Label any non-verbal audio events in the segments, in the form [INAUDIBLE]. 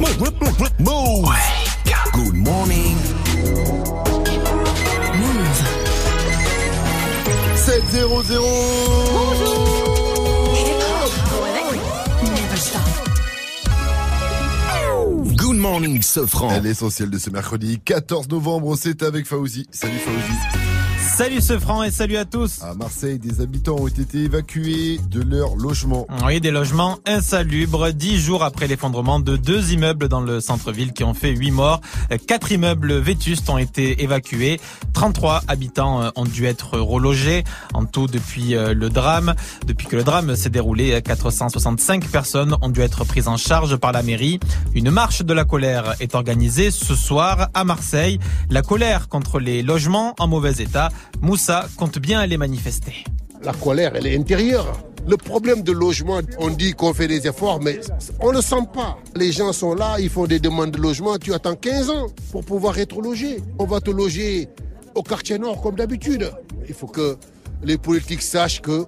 Move. Good morning. Move. 7-0-0 Never stop. Good morning, Sofran. L'essentiel de ce mercredi 14 novembre, c'est avec Faouzi. Salut Faouzi. Salut ce franc et salut à tous. À Marseille, des habitants ont été évacués de leur logement. Oui, des logements insalubres, dix jours après l'effondrement de deux immeubles dans le centre-ville qui ont fait huit morts. Quatre immeubles vétustes ont été évacués. 33 habitants euh, ont dû être relogés. En tout, depuis euh, le drame, depuis que le drame s'est déroulé, 465 personnes ont dû être prises en charge par la mairie. Une marche de la colère est organisée ce soir à Marseille. La colère contre les logements en mauvais état. Moussa compte bien aller manifester. La colère, elle est intérieure. Le problème de logement, on dit qu'on fait des efforts, mais on ne le sent pas. Les gens sont là, ils font des demandes de logement, tu attends 15 ans pour pouvoir être logé. On va te loger au quartier nord comme d'habitude. Il faut que les politiques sachent que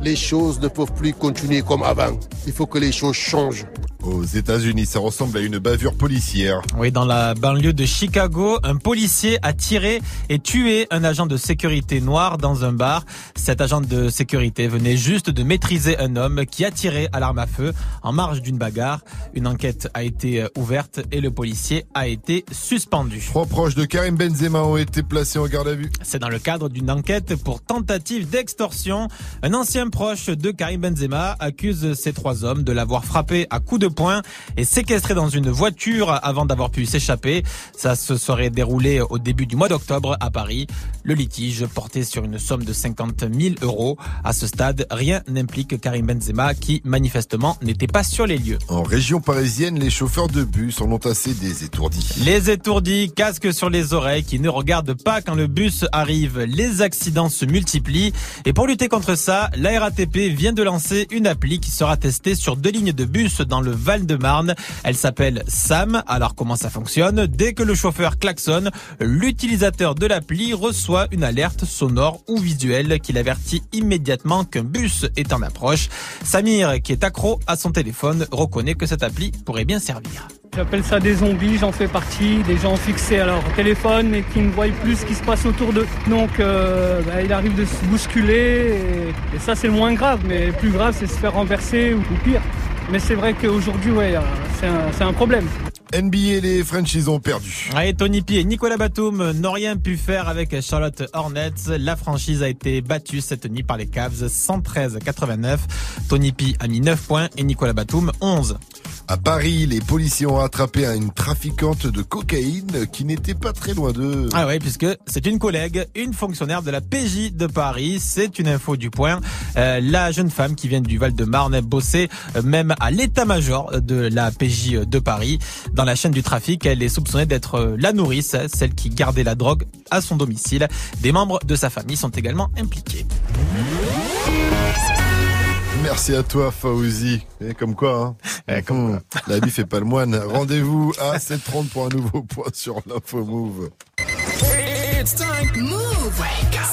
les choses ne peuvent plus continuer comme avant. Il faut que les choses changent. Aux États-Unis, ça ressemble à une bavure policière. Oui, dans la banlieue de Chicago, un policier a tiré et tué un agent de sécurité noir dans un bar. Cet agent de sécurité venait juste de maîtriser un homme qui a tiré à l'arme à feu en marge d'une bagarre. Une enquête a été euh, ouverte et le policier a été suspendu. Trois proches de Karim Benzema ont été placés en garde à vue. C'est dans le cadre d'une enquête pour tentative d'extorsion. Un ancien proche de Karim Benzema accuse ces trois hommes de l'avoir frappé à coups de poing et séquestré dans une voiture avant d'avoir pu s'échapper. Ça se serait déroulé au début du mois d'octobre à Paris. Le litige portait sur une somme de 50 000 euros. À ce stade, rien n'implique Karim Benzema qui manifestement n'était pas sur les lieux. En région parisienne, les chauffeurs de bus en ont assez des étourdis. Les étourdis, casques sur les oreilles, qui ne regardent pas quand le bus arrive. Les accidents se multiplient. Et pour lutter contre ça, la RATP vient de lancer une appli qui sera testée sur deux lignes de bus dans le Val-de-Marne. Elle s'appelle SAM. Alors comment ça fonctionne? Dès que le chauffeur klaxonne, l'utilisateur de l'appli reçoit une alerte sonore ou visuelle qui l'avertit immédiatement qu'un bus est en approche. Samir, qui est accro à son téléphone, reconnaît que cette appli pourrait bien servir. J'appelle ça des zombies, j'en fais partie, des gens fixés à leur téléphone mais qui ne voient plus ce qui se passe autour d'eux. Donc euh, bah, il arrive de se bousculer et, ça c'est le moins grave, mais le plus grave c'est se faire renverser ou, ou pire. Mais c'est vrai qu'aujourd'hui ouais, euh, c'est un, c'est un problème. NBA, les Frenchies ont perdu. Allez, Tony P et Nicolas Batum n'ont rien pu faire avec Charlotte Hornets. La franchise a été battue cette nuit par les Cavs 113-89. Tony P a mis 9 points et Nicolas Batum 11. À Paris, les policiers ont attrapé une trafiquante de cocaïne qui n'était pas très loin d'eux. Ah ouais, puisque c'est une collègue, une fonctionnaire de la PJ de Paris. C'est une info du point. Euh, la jeune femme qui vient du Val-de-Marne bossait euh, même à l'état-major de la PJ de Paris. Dans la chaîne du trafic, elle est soupçonnée d'être euh, la nourrice, celle qui gardait la drogue à son domicile. Des membres de sa famille sont également impliqués. Merci à toi, Fauzi. Et comme quoi, hein. [LAUGHS] Hum, La vie fait pas le moine. Rendez-vous à 7h30 pour un nouveau point sur l'info Move. It's time. Move.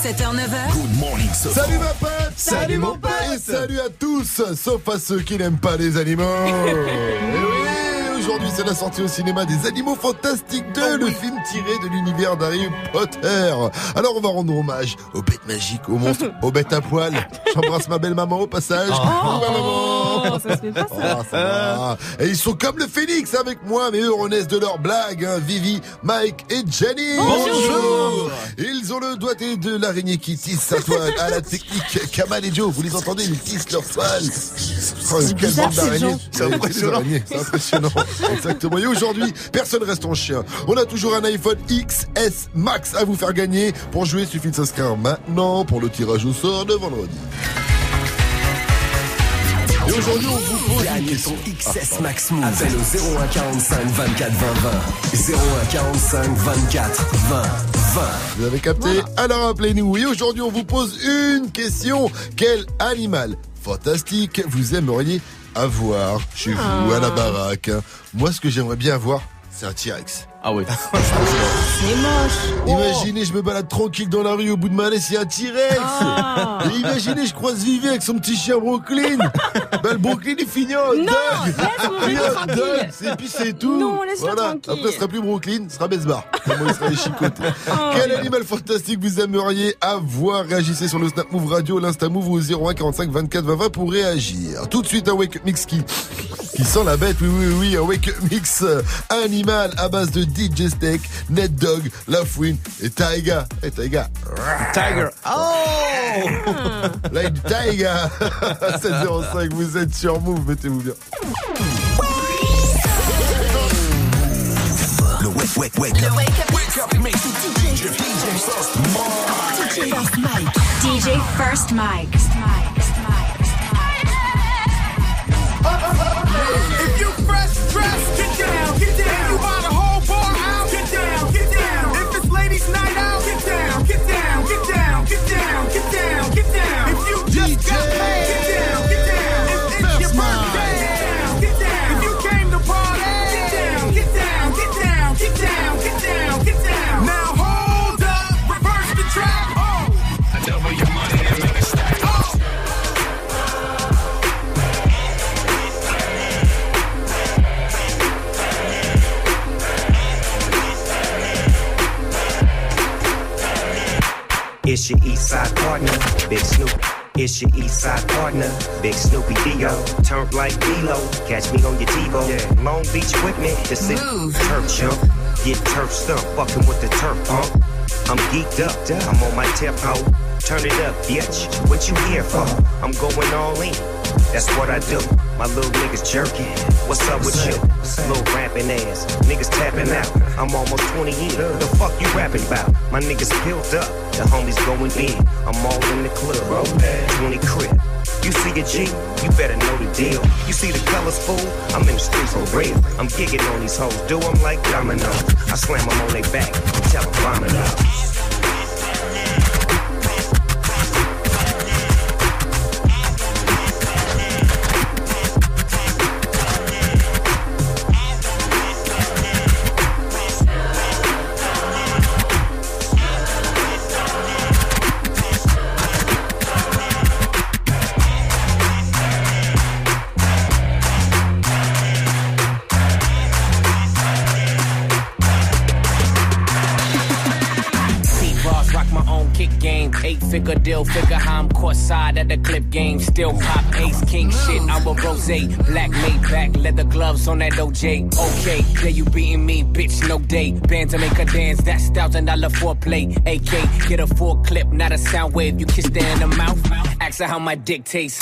7h, 9h. Good morning, Sofran. Salut ma pote Salut, mon pote. Et salut à tous, sauf à ceux qui n'aiment pas les animaux [LAUGHS] Eh oui, Aujourd'hui, c'est la sortie au cinéma des Animaux Fantastiques 2, le film tiré de l'univers d'Harry Potter. Alors, on va rendre hommage aux bêtes magiques, aux monstres, [LAUGHS] aux bêtes à poil. J'embrasse ma belle maman au passage. Ma maman. Ça se fait pas ça. Ça va. Et ils sont comme le phénix avec moi, mais eux renaissent de leurs blagues. hein. Vivi, Mike et Jenny. Bonjour. Ils ont le doigté de l'araignée qui tisse sa toile à la technique Kamal et Joe. Vous les entendez, ils tissent leur toile. Oh, quelle bizarre, bande d'araignées. C'est impressionnant. C'est impressionnant. Exactement. Et aujourd'hui, personne reste en chien. On a toujours un iPhone XS Max à vous faire gagner. Pour jouer, il suffit de s'inscrire maintenant pour le tirage au sort de vendredi. Et aujourd'hui, on vous pose une Gagne question. ton XS Max Move. Appelle au 0145 24 20 20. 0145 24 20 20. Vous avez capté Alors appelez-nous. Et aujourd'hui, on vous pose une question. Quel animal fantastique vous aimeriez avoir chez vous, à la baraque? Moi, ce que j'aimerais bien avoir, c'est un T-Rex. Ah ouais. [LAUGHS] C'est moche. Imaginez, je me balade tranquille dans la rue au bout de ma laisse, il y a un T-Rex. Ah. Et imaginez, je croise Vivi avec son petit chien Brooklyn. [LAUGHS] bah, le Brooklyn, il finit en Non, laisse mon Et puis c'est tout. Non, laisse-le voilà. tranquille. Après, ce sera plus Brooklyn, ce sera Besbar. Comment il sera chicoté. Oh. Quel animal fantastique vous aimeriez avoir? Réagissez sur le Snap Move Radio, l'Insta Move ou au 01 45 24 20 20 pour réagir. Tout de suite, un Wake Up Mix qui, qui sent la bête. Oui, oui, oui, un Wake Up Mix euh, animal à base de DJ Steak, Net Dog, La Fouine et Taiga. Et Taiga. Tiger. Oh ah. Like Taiga. [LAUGHS] 705, vous êtes sur Move, mettez-vous bien. Le wake, wake, wake up. Wake up, make DJ, DJ First Mike. DJ First Mike. If you fresh dressed, get down, get down. It's your east side partner, Big Snoop. It's your east side partner, Big Snoopy Dio. Turn like D-Lo, catch me on your TiVo. Yeah. Long Beach with me, the city turf jump. Get turf stump, fucking with the turf pump. I'm geeked up, I'm on my tempo. Turn it up, bitch. What you here for? I'm going all in. That's what I do. My little niggas jerking. What's up with you? Little rapping ass. Niggas tapping out. I'm almost 20 in. The fuck you rapping about? My niggas built up. The homies going in. I'm all in the club. 20 crib. You see a G, you better know the deal. You see the colors, fool? I'm in the streets for real. I'm gigging on these hoes, do them like domino. I slam them on their back tell them vomit. Kick game. Eight figure deal, figure how I'm caught side at the clip game. Still pop ace king shit. I'm a rose, black made back, leather gloves on that OJ. Okay, yeah, you beating me, bitch, no day. Band to make her dance, that's thousand dollar foreplay. AK, get a full clip, not a sound wave. You kiss her in the mouth, ask her how my dick tastes.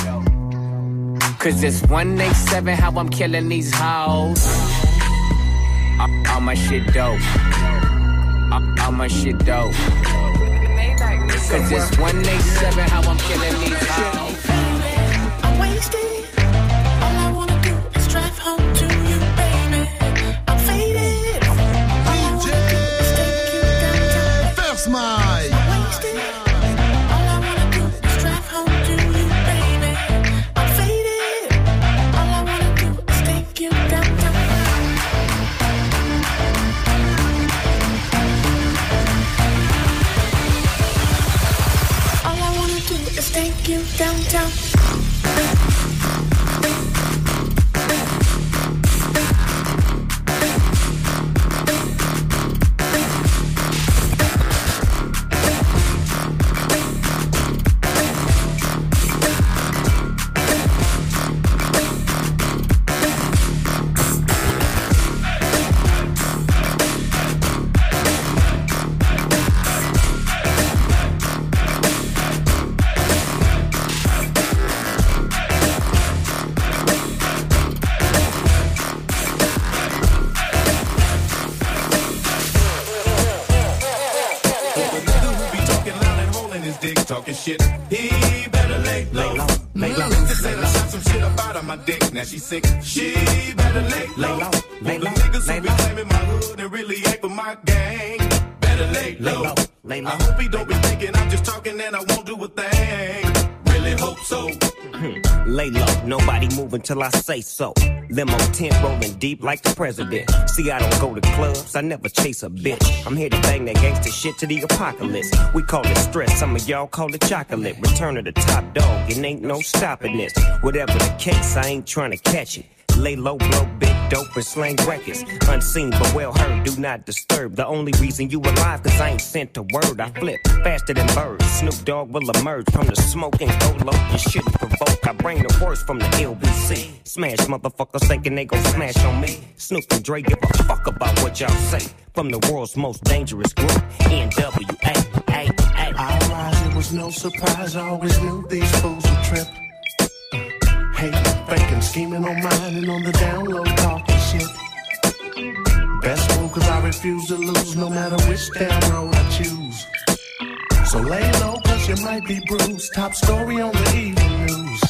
Cause it's 187 how I'm killing these hoes. All, my shit dope. All my shit dope. Cause it's 187 how I'm killing these hoes. I'm wasted. Downtown. Shit. He better lay low. lay low, Just mm. said I shot some shit up out of my dick. Now she sick. She better lay low. low, lay For the low, niggas lay who be low. claiming my hood and really ain't for my gang. Better lay low. low, lay low. I hope he don't be thinking I'm just talking and I won't Lay low, nobody move until I say so. Limo tent rolling deep like the president. See, I don't go to clubs, I never chase a bitch. I'm here to bang that gangster shit to the apocalypse. We call it stress, some of y'all call it chocolate. Return of the top dog, it ain't no stopping this. Whatever the case, I ain't trying to catch it. Lay low, blow big dope and slang records. Unseen but well heard, do not disturb. The only reason you alive, cause I ain't sent a word. I flip faster than birds. Snoop Dogg will emerge from the smoke and go low. You shouldn't provoke. I bring the worst from the LBC. Smash motherfuckers thinking they gon' smash on me. Snoop and Dre give a fuck about what y'all say. From the world's most dangerous group, NWA. I rise, it was no surprise. I always knew these fools would trip. Hating, faking, scheming on mine and on the download talking shit. Best move cause I refuse to lose no matter which damn road I choose. So lay low cause you might be bruised. Top story on the evening news.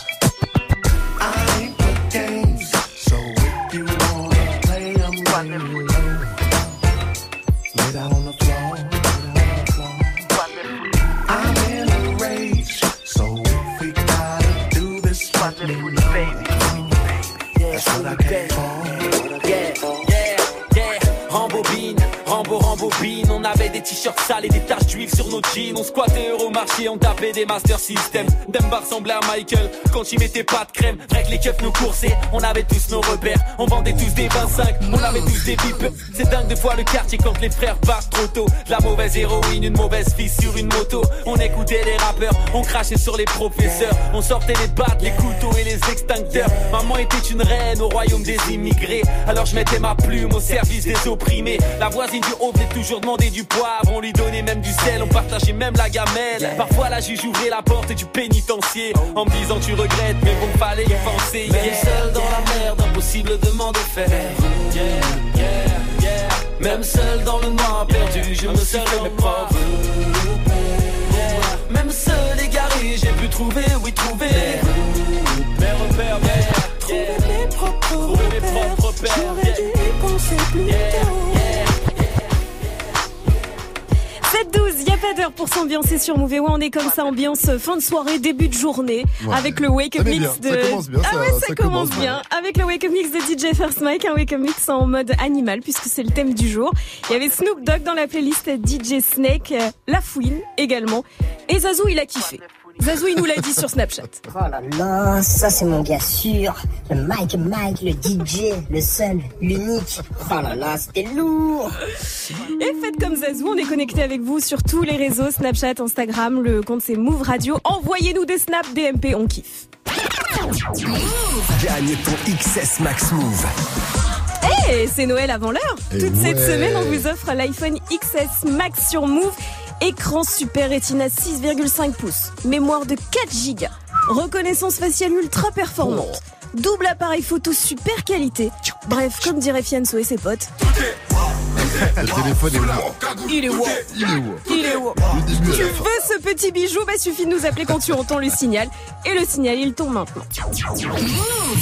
I ain't me know. That's what. Yeah, yeah, yeah. Rembobine, Rambo, On avait des t-shirts sales et des taches d'huile sur nos jeans. On squattait Euromarché, on tapait des Master System. Demba ressemblait à Michael quand il mettait pas de crème. Vrai les keufs nous coursaient, on avait tous nos repères. On vendait tous des 25, on avait tous des pipes. C'est dingue de fois le quartier quand les frères partent trop tôt. La mauvaise héroïne, une mauvaise fille sur une moto. On écoutait les rappeurs, on crachait sur les professeurs. On sortait les battes, les couteaux et les extincteurs. Maman était une reine au royaume des immigrés. Alors je mettais ma plume au service des opprimés. La voisine du haut venait toujours demander du poivre. On lui donnait même du sel, on partageait même la gamelle. Parfois la juge ouvrait la porte du pénitencier. En me disant tu regrettes, mais bon, fallait y penser. Même seul dans la merde, impossible de m'en défaire. Yeah, yeah, yeah. Même seul dans le noir perdu, je me suis fait mes propres. Yeah. Même seul égaré, j'ai pu trouver, oui trouver. Mes repères, yeah. Trouver mes propres repères. J'aurais dû y penser plus tôt. Pas d'heure pour s'ambiancer sur Move. Ouais, on est comme ça, ambiance euh, fin de soirée, début de journée, Ouais. avec le Wake Up Mix de. ça commence bien, ah ouais, ça, ça commence commence bien. Avec le Wake Up Mix de DJ First Mike, un Wake Up Mix en mode animal, puisque c'est le thème du jour. Il y avait Snoop Dogg dans la playlist DJ Snake, euh, La Fouine également. Et Zazou, il a kiffé. Zazou, il nous l'a dit sur Snapchat. [LAUGHS] Oh là là, ça c'est mon gars sûr. Le Mike Mike, le DJ, le seul, l'unique. Oh là là, c'était lourd. Et faites comme Zazou, on est connecté avec vous sur tous les réseaux, Snapchat, Instagram, le compte c'est Move Radio. Envoyez-nous des snaps DMP, on kiffe. Gagne ton XS Max Move. Eh, c'est Noël avant l'heure. Et Toute cette semaine, on vous offre l'iPhone XS Max sur Move. Écran Super Retina 6,5 pouces. Mémoire de 4 Go. Reconnaissance faciale ultra performante. Double appareil photo super qualité. Bref, comme dirait Fianso et ses potes. Le téléphone est où Il est wow. Il est où Il est wow. Tu veux ce petit bijou? Bah suffit de nous appeler quand tu entends le signal. Et le signal, il tombe maintenant.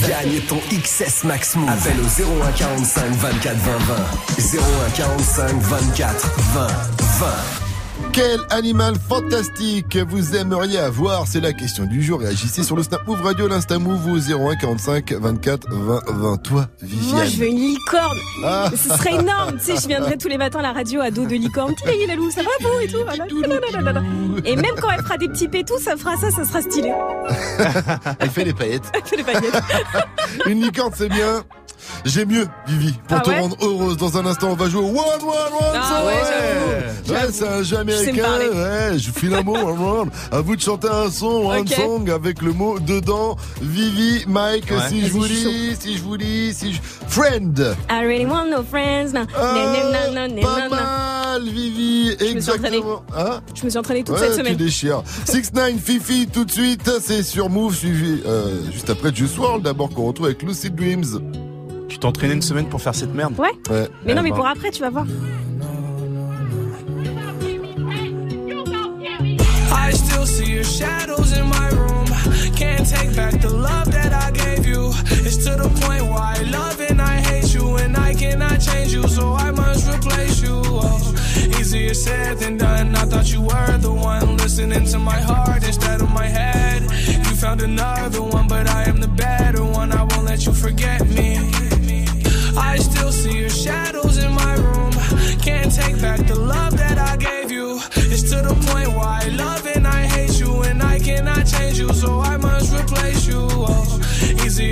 Gagne ton XS Max Move. Appelle au 01 45 24 20 20. 01 45 24 20 20. Quel animal fantastique vous aimeriez avoir C'est la question du jour. Réagissez sur le Snap Move Radio, l'Insta Move ou 01 45 24 20 20. Toi, Viviane. Moi, je veux une licorne. Ah. Ce serait énorme. Tu sais, je viendrais tous les matins à la radio à dos de licorne. Hey, la loup, ça va vous et tout. Voilà. Et même quand elle fera des petits pétous, ça fera ça, ça sera stylé. [LAUGHS] Elle fait les paillettes. Elle fait les paillettes. [LAUGHS] Une licorne, c'est bien. J'ai mieux, Vivi, pour Ah te ouais rendre heureuse. Dans un instant, on va jouer au One One One Ah Song. ouais, c'est un jeu Je américain. parler. Ouais, je file un mot, [LAUGHS] One One. À vous de chanter un son, One. Song, avec le mot dedans. Vivi, Mike, Ouais. si je vous je lis, si je vous lis, si je... Friend. I really want no friends. Non, Ah, non, non, non, non, pas mal, Vivi, Je me exactement. Hein Je me suis entraînée toute ouais, cette tu semaine. déchires. [LAUGHS] 6 9 Fifi, tout de suite, c'est sur Move, suivi euh, juste après Juice WRLD, d'abord qu'on retrouve avec Lucid Dreams. Tu t'es entraîné une semaine pour faire cette merde Ouais. Ouais. Mais non, Eh mais ben. pour après, tu vas voir. I still still see your shadows in my room. Can't take back the love that I gave you. It's to the point where I love and I hate you, and I cannot change you, so I must replace you. Oh, easier said than done. I thought you were the one listening to my heart instead of my head. You found another one, but I am the better one. I won't let you forget me.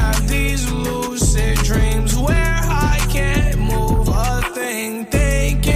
have these lucid dreams where I can't move a thing, thinking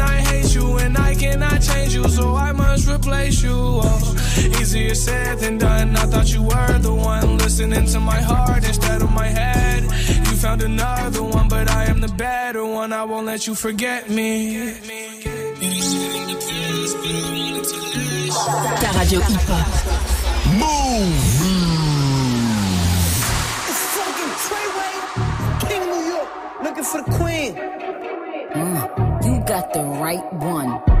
cannot change you, so I must replace you. Oh, easier said than done. I thought you were the one listening to my heart instead of my head. You found another one, but I am the better one. I won't let you forget me. Ta radio hip-hop. It's fucking Treyway, King New York, looking for the queen. Mm, you got the right one.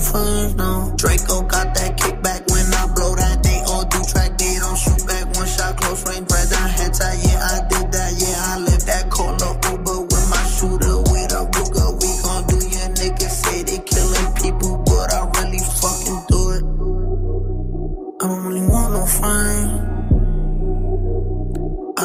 Want no. Draco got that kickback when I blow that. They all do track, they don't shoot back. One shot, close range, bread down, head tie. Yeah, I did that. Yeah, I left that. Call up Uber with my shooter, with a Ruger. We gon' do your niggas say they killing people, but I really fucking do it. I don't really want no friends.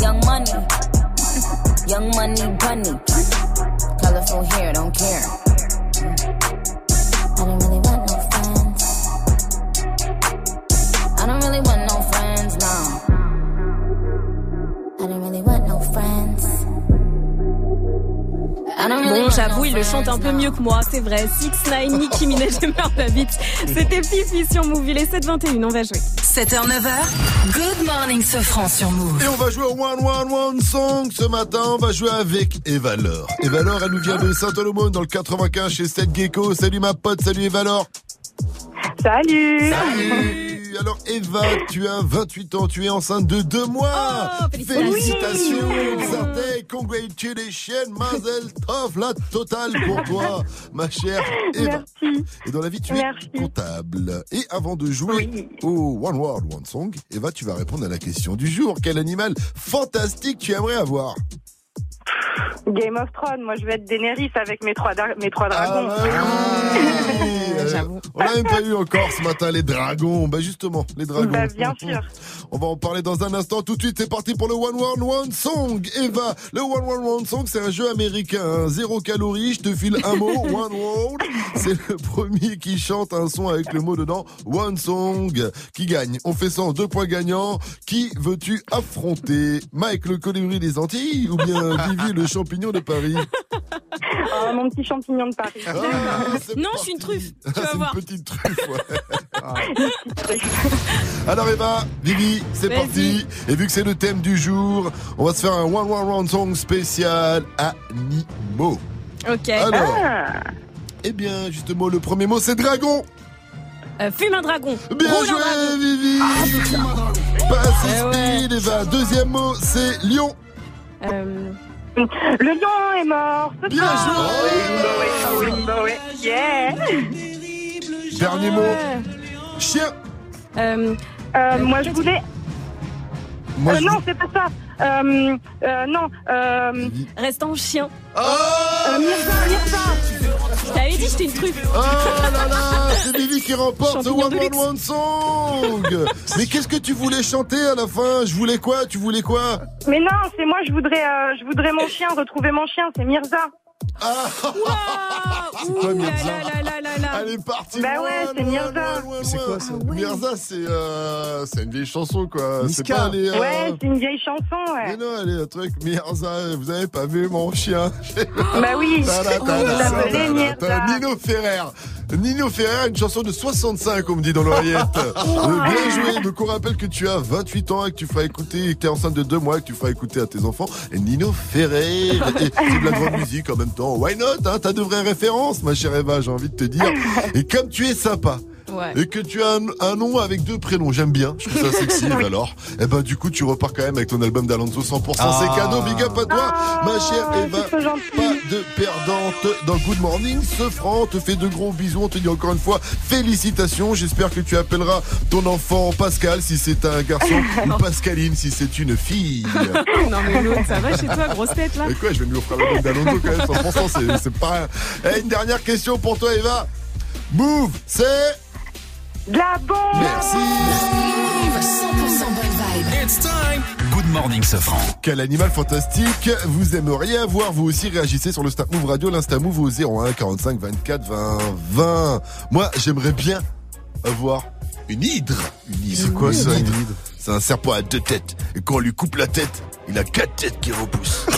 Young money, young money bunny. Colorful hair, don't care. Bon, j'avoue, il le chante un peu mieux que moi, c'est vrai. 6 9 Nicki [LAUGHS] Minaj et Beats. C'était Fifi sur Move. Il est 7h21, on va jouer. 7h, 9h, Good Morning Sofran sur Move. Et on va jouer au One One One Song ce matin. On va jouer avec Eva Laure. Eva Laure, elle nous vient de Saint-Olomone dans le 95 chez Seth Gecko. Salut ma pote, salut Eva Laure. Salut Salut Alors Eva, tu as 28 ans, tu es enceinte de deux mois. Oh, félicitations. félicitations, Santé, congratulations, Mazel Tov, la totale pour toi, ma chère Eva. Merci. Et dans la vie, tu Merci. es comptable. Et avant de jouer au One World One Song, Eva, tu vas répondre à la question du jour. Quel animal fantastique tu aimerais avoir? Game of Thrones, moi je vais être Daenerys avec mes trois, mes trois Ah, dragons. Euh, [LAUGHS] On l'a même pas eu encore ce matin, les dragons. Bah justement, les dragons. Bah, bien sûr. On va en parler dans un instant. Tout de suite, c'est parti pour le One World One Song. Eva, le One World One Song, c'est un jeu américain. hein. Zéro calorie, je te file un mot, [LAUGHS] One World. C'est le premier qui chante un son avec le mot dedans, One Song, qui gagne. On fait ça en deux points gagnants. Qui veux-tu affronter? Mike, le colibri des Antilles ou bien [LAUGHS] Vivi, le champignon de Paris Oh, [LAUGHS] mon petit champignon de Paris. Ah, Non, je suis une truffe. Tu C'est vas une voir. petite truffe, ouais. [LAUGHS] Alors Eva, Vivi, c'est parti. Et vu que c'est le thème du jour, on va se faire un One One Round Song spécial animaux. Ok. Alors, Ah, eh bien, justement, le premier mot, c'est dragon. Euh, fume un dragon. Bien Roule joué, dragon. Vivi. Ah, Pas assez Eh ouais. Eva. Deuxième mot, c'est lion. Euh, le lion est mort. ce Bien soir. joué. Oui, bah ouais, ah oui, bah ouais. Yeah. Dernier mot, chien. euh, Euh, moi je voulais. Moi, Euh, je- non, c'est pas ça. Euh, euh, non. Euh, reste en chien. Oh euh, Mirza, Mirza. Je t'avais dit, j'étais une truffe. Oh là là, c'est Vivi qui remporte Champignon One One. One Song. Mais qu'est-ce que tu voulais chanter à la fin? Je voulais quoi? Tu voulais quoi? Mais non, c'est moi, je voudrais, euh, je voudrais mon chien, retrouver mon chien, c'est Mirza. C'est quoi Mirza là, là, là, là. Elle est partie Bah ouais, c'est Mirza. C'est quoi, ça Mirza, c'est euh, c'est une vieille chanson quoi. C'est pas les. euh, Ouais, c'est une vieille chanson, Mais ouais. non, elle est un truc Mirza. Vous avez pas vu mon chien? Bah oui. Nino Ferrer. Nino Ferrer, une chanson de 65, on me dit dans l'oreillette. Bien joué. Donc, on rappelle que tu as 28 ans et que tu feras écouter, que tu es enceinte de deux mois et que tu feras écouter à tes enfants. Et Nino Ferrer. Et c'est de la grande musique en même temps. Why not, hein? T'as de vraies références, ma chère Eva, j'ai envie de te dire. [LAUGHS] Et comme tu es sympa. Ouais. Et que tu as un, un nom avec deux prénoms, j'aime bien, je trouve ça sexy, [LAUGHS] Oui. alors. Et ben du coup tu repars quand même avec ton album d'Alonso 100%, Ah. c'est cadeau, big up à toi, Ah, ma chère Eva. Pas de perdante dans Good Morning. Ce franc te fait de gros bisous. On te dit encore une fois félicitations. J'espère que tu appelleras ton enfant Pascal si c'est un garçon [LAUGHS] ou Pascaline si c'est une fille. [LAUGHS] Non mais l'autre, ça va chez toi, grosse tête là Et quoi, je vais lui offrir l'album d'Alonso quand même. 100%, c'est, c'est pas. Eh, une dernière question pour toi, Eva. Move, c'est. De la bombe. Merci. 100% bonne vibe. It's time. Good morning, Sofran. Quel animal fantastique vous aimeriez avoir Vous aussi réagissez sur le Snap Move Radio, l'Insta Move au 01 45 24 20 20. Moi, j'aimerais bien avoir une hydre. Une hydre. C'est quoi ça, une hydre? C'est un serpent à deux têtes. Et quand on lui coupe la tête, il a quatre têtes qui repoussent. [LAUGHS]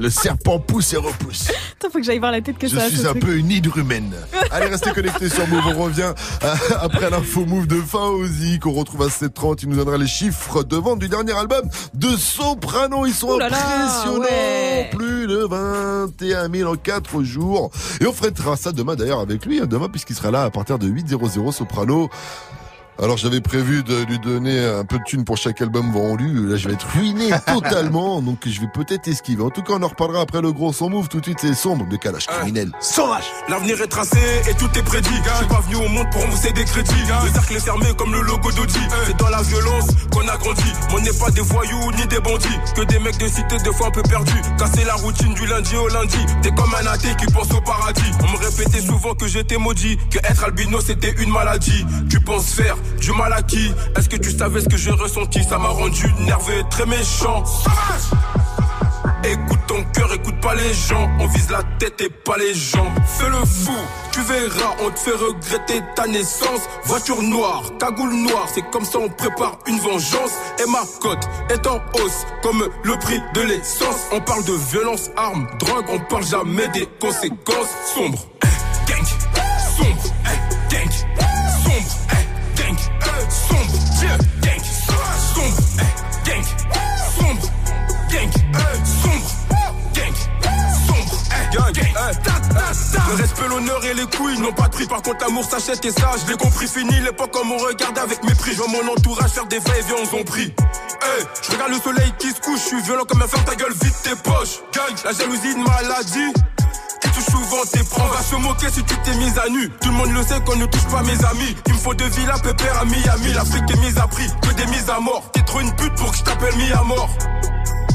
Le serpent pousse et repousse. Attends, faut que j'aille voir la tête que Je ça a. suis ce un truc. peu une hydre humaine. Allez, restez connectés sur Move. On revient euh, après l'info Move de Faouzi qu'on retrouve à 7h30. Il nous donnera les chiffres de vente du dernier album de Soprano. Ils sont là là, impressionnants. ouais. Plus de 21 000 en 4 jours. Et on fera ça demain d'ailleurs avec lui. hein, Demain, puisqu'il sera là à partir de 8.00 Soprano. Alors j'avais prévu de lui donner un peu de thunes pour chaque album vendu. Là je vais être ruiné [LAUGHS] totalement, donc je vais peut-être esquiver. En tout cas on en reparlera après le gros son move. Tout de suite c'est sombre de calage criminel. Sauvage L'avenir est tracé et tout est prédit. Je suis pas venu au monde pour rembourser des crédits. Le cercle est fermé comme le logo d'Audi. C'est dans la violence qu'on a grandi. On n'est pas des voyous ni des bandits. Que des mecs de cité des fois un peu perdus. Casser la routine du lundi au lundi. T'es comme un athée qui pense au paradis. On me répétait souvent que j'étais maudit. Que être albino c'était une maladie. Tu penses faire du mal à qui Est-ce que tu savais ce que j'ai ressenti Ça m'a rendu nerveux très méchant Écoute ton cœur, écoute pas les gens. On vise la tête et pas les jambes. Fais le fou, tu verras, on te fait regretter ta naissance. Voiture noire, cagoule noire, c'est comme ça on prépare une vengeance. Et ma cote est en hausse, comme le prix de l'essence. On parle de violence, armes, drogue, on parle jamais des conséquences sombres. Eh, gang, sombre, eh, sombre, yeah, gang, sombre, eh, gang, sombre, gang, eh, sombre, gang, sombre, eh, gang, eh. Le respect, l'honneur et les couilles n'ont pas de prix. Par contre, l'amour s'achète et ça, je l'ai compris. Fini l'époque comme on regarde avec mépris. Je vois mon entourage faire des faits et viens, on pris. Hey, je regarde le soleil qui se couche, je suis violent comme un fer, ta gueule, vite tes poches. Gang, la jalousie, une maladie. Qui touche souvent tes. On va se moquer si tu t'es mise à nu. Tout le monde le sait qu'on ne touche pas mes amis. Il me faut de villas pépère à Miami. L'Afrique est mise à prix, que des mises à mort. T'es trop une pute pour que je t'appelle mis à mort.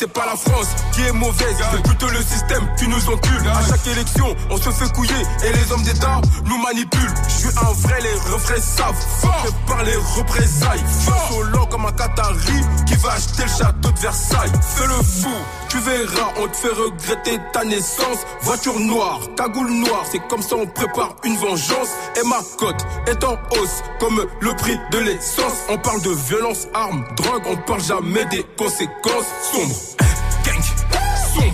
C'est pas la France qui est mauvaise, c'est plutôt le système qui nous encule. À chaque élection, on se fait couiller et les hommes d'État nous manipulent. Je suis un vrai, les refrains savent. Fort par les représailles. Solo comme un Qatari qui va acheter le château de Versailles. Fais le fou, tu verras, on te fait regretter ta naissance. Voiture noire, cagoule noire, c'est comme ça on prépare une vengeance. Et ma cote est en hausse, comme le prix de l'essence. On parle de violence, armes, drogue, on parle jamais des conséquences sombres. Eh,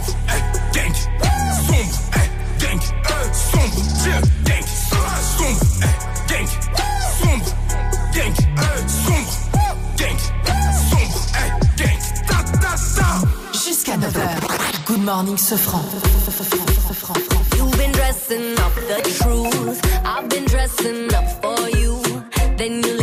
gang, sombre, eh, gang, sombre, eh, gang, eh, sombre, yeah, gang, sombre, eh, gang, sombre, gang, eh, sombre, gang, sombre, eh, gang, ta, ta, ta. Jusqu'à 9h. Good morning, Sofran. You've been dressing up the truth. I've been dressing up for you. Then you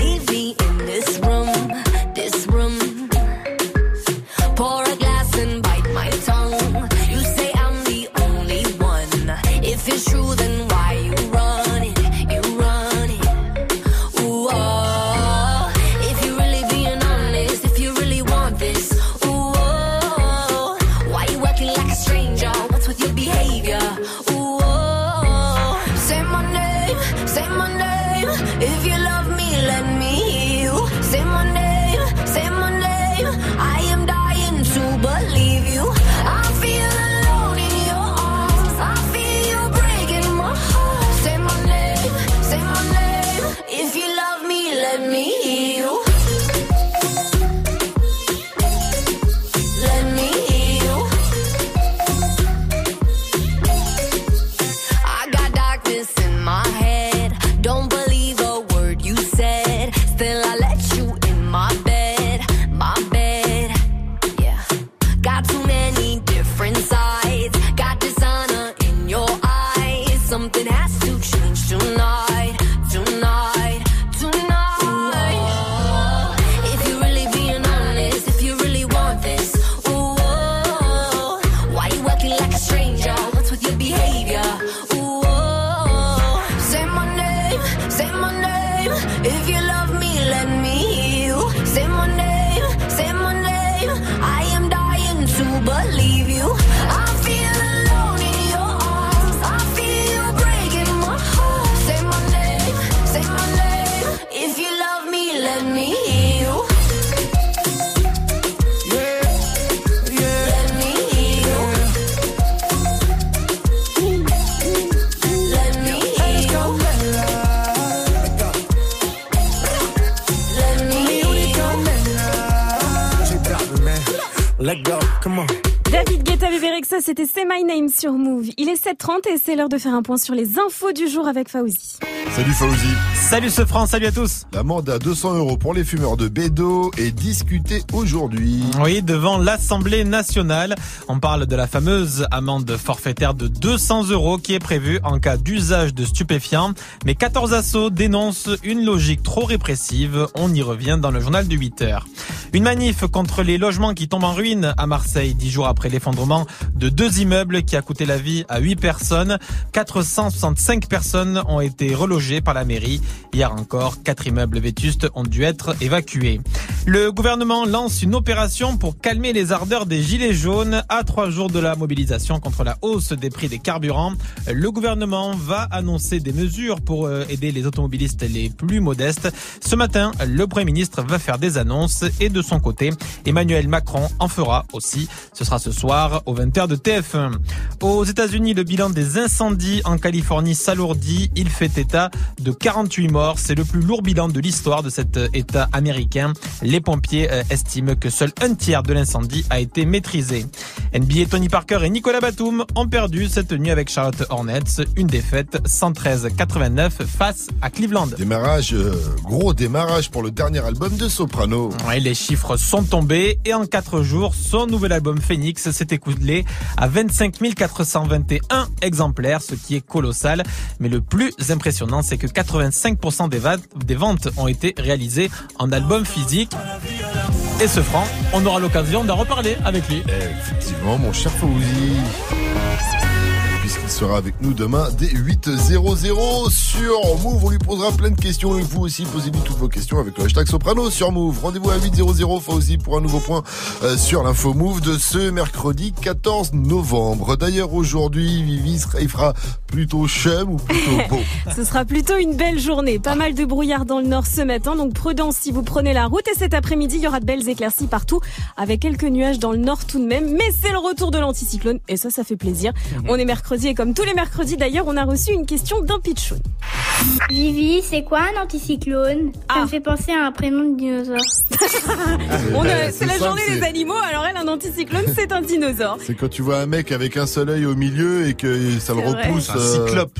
c'était C'est My Name sur Move. Il est 7h30 et c'est l'heure de faire un point sur les infos du jour avec Fauzi. Salut Fauzi. Salut ce franc, salut à tous. L'amende à 200 euros pour les fumeurs de bédo est discutée aujourd'hui. Oui, devant l'Assemblée nationale, on parle de la fameuse amende forfaitaire de 200 euros qui est prévue en cas d'usage de stupéfiants. Mais 14 assauts dénoncent une logique trop répressive. On y revient dans le journal de 8 heures. Une manif contre les logements qui tombent en ruine à Marseille, dix jours après l'effondrement de deux immeubles qui a coûté la vie à 8 personnes. 465 personnes ont été relogées par la mairie. Hier encore, quatre immeubles vétustes ont dû être évacués. Le gouvernement lance une opération pour calmer les ardeurs des gilets jaunes à trois jours de la mobilisation contre la hausse des prix des carburants. Le gouvernement va annoncer des mesures pour euh, aider les automobilistes les plus modestes. Ce matin, le Premier ministre va faire des annonces et de son côté, Emmanuel Macron en fera aussi. Ce sera ce soir aux 20h de TF1. Aux États-Unis, le bilan des incendies en Californie s'alourdit. Il fait état de 48 morts. C'est le plus lourd bilan de l'histoire de cet État américain. Les pompiers euh, estiment que seul un tiers de l'incendie a été maîtrisé. NBA Tony Parker et Nicolas Batum ont perdu cette nuit avec Charlotte Hornets. Une défaite 113-89 face à Cleveland. Démarrage, euh, gros démarrage pour le dernier album de Soprano. Ouais, les chiffres sont tombés et en 4 jours, son nouvel album Phoenix s'est écoulé à 25 421 exemplaires, ce qui est colossal. Mais le plus impressionnant, c'est que 85% des, ventes ont été réalisées en album physique. Et ce franc, on aura l'occasion d'en reparler avec lui. Effectivement, mon cher Fauzi. Sera avec nous demain dès 8.00 sur Move. On lui posera plein de questions et vous aussi posez-lui toutes vos questions avec le hashtag Soprano sur Move. Rendez-vous à 8.00 Fauzi pour un nouveau point euh, sur l'info Move de ce mercredi 14 novembre. D'ailleurs aujourd'hui, Vivi sera- il fera plutôt chum ou plutôt [LAUGHS] beau? Ce sera plutôt une belle journée. Pas mal de brouillard dans le nord ce matin, donc prudence si vous prenez la route. Et cet après-midi, il y aura de belles éclaircies partout, avec quelques nuages dans le nord tout de même. Mais c'est le retour de l'anticyclone, et ça, ça fait plaisir. On est mercredi, et comme tous les mercredis d'ailleurs, on a reçu une question d'un pitchoun. Vivi, c'est quoi un anticyclone? Ça me fait penser à un prénom de dinosaure. [LAUGHS] On a- Ouais, c'est la simple, journée des animaux, alors elle, un anticyclone, c'est un dinosaure. C'est quand tu vois un mec avec un seul œil au milieu et que ça le vrai. repousse. Un cyclope.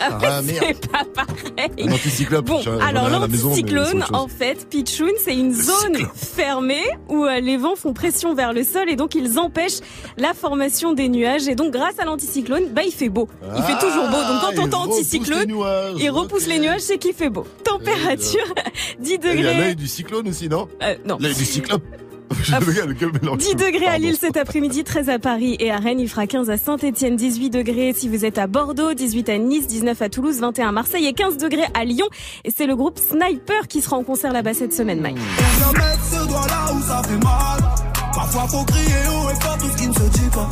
Ah, Ah, [LAUGHS] c'est pas pareil. Un anticyclope. Bon, alors l'anticyclone, en fait, Pichoun, c'est une zone fermée où euh, les vents font pression vers le sol et donc ils empêchent la formation des nuages. Et donc grâce à l'anticyclone, bah il fait beau. Il fait toujours beau. Donc quand il on entend anticyclone, nuages, il repousse les nuages, c'est qu'il fait beau. Température 10 [LAUGHS] Et Il y a degrés. l'œil du cyclone aussi, non Euh, non. L'œil du cyclope. Je regarde quel mélange. 10 degrés à. Lille cet après-midi, 13 à Paris et à Rennes. Il fera 15 à Saint-Etienne, 18 degrés si vous êtes à Bordeaux, 18 à Nice, 19 à Toulouse, 21 à Marseille et 15 degrés à Lyon. Et c'est le groupe Sniper qui sera en concert là-bas cette semaine, Mike. Mal. Parfois faut crier haut et faire tout ce qui ne se dit pas.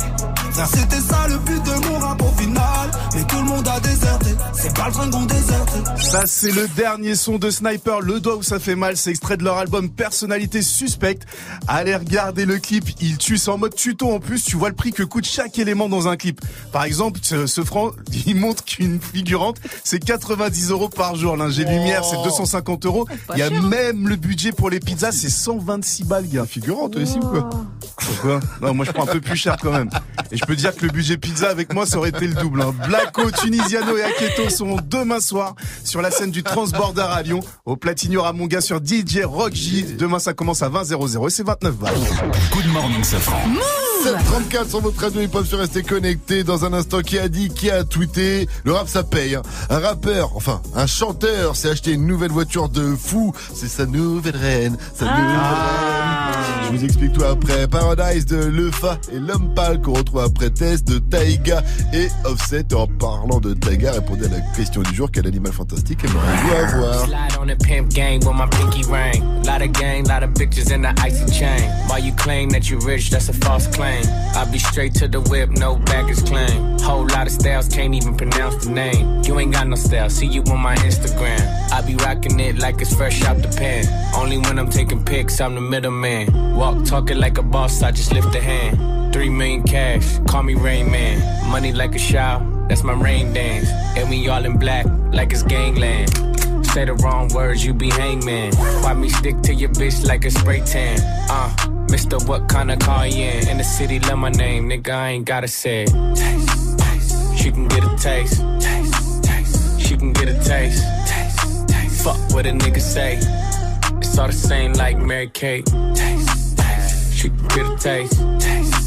Frère, c'était ça le but de mon rap au final. Mais tout le monde a déserté. C'est pas le train qu'on déserte. Ça, c'est le dernier son de Sniper, Le doigt où ça fait mal. C'est extrait de leur album Personnalité Suspecte. Allez regarder le clip. Il tue, c'est en mode tuto en plus. Tu vois le prix que coûte chaque élément dans un clip. Par exemple, ce, ce franc, [LAUGHS] il montre qu'une figurante, c'est 90 euros par jour. L'ingé lumière, c'est 250 euros. Il y a cher, hein. même le budget pour les pizzas, c'est 126 balles, gars. Figurante aussi ou quoi Pourquoi Non, moi je prends un peu plus cher quand même. Et je peux dire que le budget pizza avec moi, ça aurait été le double. Hein. Blacko, Tunisiano et Aketo seront demain soir sur la scène du Transborder à Lyon. Au Platino à mon gars sur DJ Rock J. Demain, ça commence à 20h00 et c'est 29 balles. Good morning, Safran. 734 sur votre radio, ils peuvent se rester connectés dans un instant. Qui a dit, qui a tweeté? Le rap, ça paye. hein. Un rappeur, enfin, un chanteur s'est acheté une nouvelle voiture de fou. C'est sa nouvelle reine. Sa nouvelle reine. Je vous explique tout après. Paradise de Lefa et L'Homme Pâle qu'on retrouve après De et Offset. En parlant de à la question du jour. Quel animal fantastique aimeriez-vous avoir Slide on the pimp gang with my pinky ring. Lot of gang, lot of bitches in the icy chain. While you claim that you rich, that's a false claim. I'll be straight to the whip, no baggage claim. Whole lot of styles, can't even pronounce the name. You ain't got no style, see you on my Instagram. I be rocking it like it's fresh out the pen. Only when I'm taking pics, I'm the middleman. Walk talking like a boss, I just lift a hand. Three million cash, call me Rain Man. Money like a shower, that's my rain dance. And we all in black, like it's gangland. Say the wrong words, you be hangman. Why me stick to your bitch like a spray tan? Uh, Mister, what kind of car you in? In the city, love my name, nigga, I ain't gotta say it. Taste, taste. She can get a taste. Taste, taste. She can get a taste. Taste, taste. Fuck what a nigga say. It's all the same like Mary Kate. Taste, taste. She can get a. Taste, taste.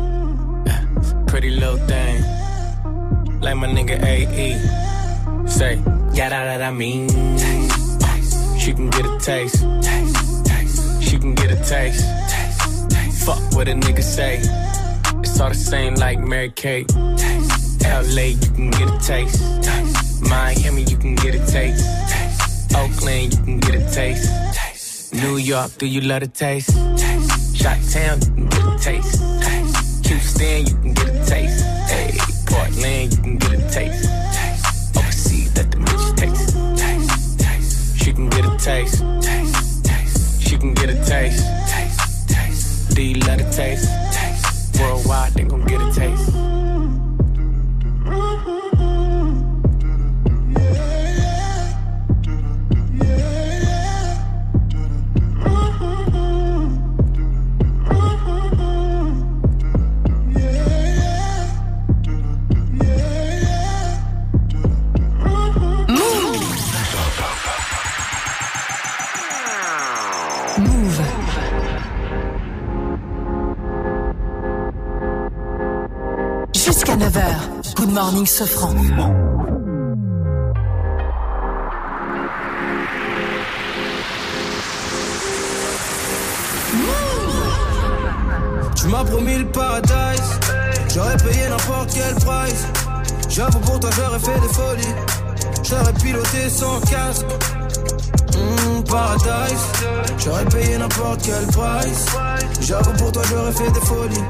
Pretty little thing like my nigga AE. Say, yeah, that, I mean. Taste, taste. She can get a taste. taste. She can get a taste. Fuck what a nigga say. It's all the same like Mary Kate. LA, you can get a taste. Miami, you can get a taste. Oakland, you can get a taste. New York, do you love a taste? taste. Shot Town, you can get a taste. Houston, you can get a taste. Hey. Portland, you can get a taste. Overseas, let the bitch taste. taste. taste. She can get a taste. taste. taste. She can get a taste. taste. taste. Love the taste? taste. Worldwide, they gon' get a taste. 9h. Good morning, Sofran. Tu m'as promis le paradise, j'aurais payé n'importe quel price. J'avoue pour toi j'aurais fait des folies, j'aurais piloté sans casque. Mmh, paradise, j'aurais payé n'importe quel price. J'avoue pour toi j'aurais fait des folies,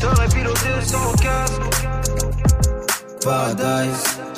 j't'aurais piloté sans casque. Paradise.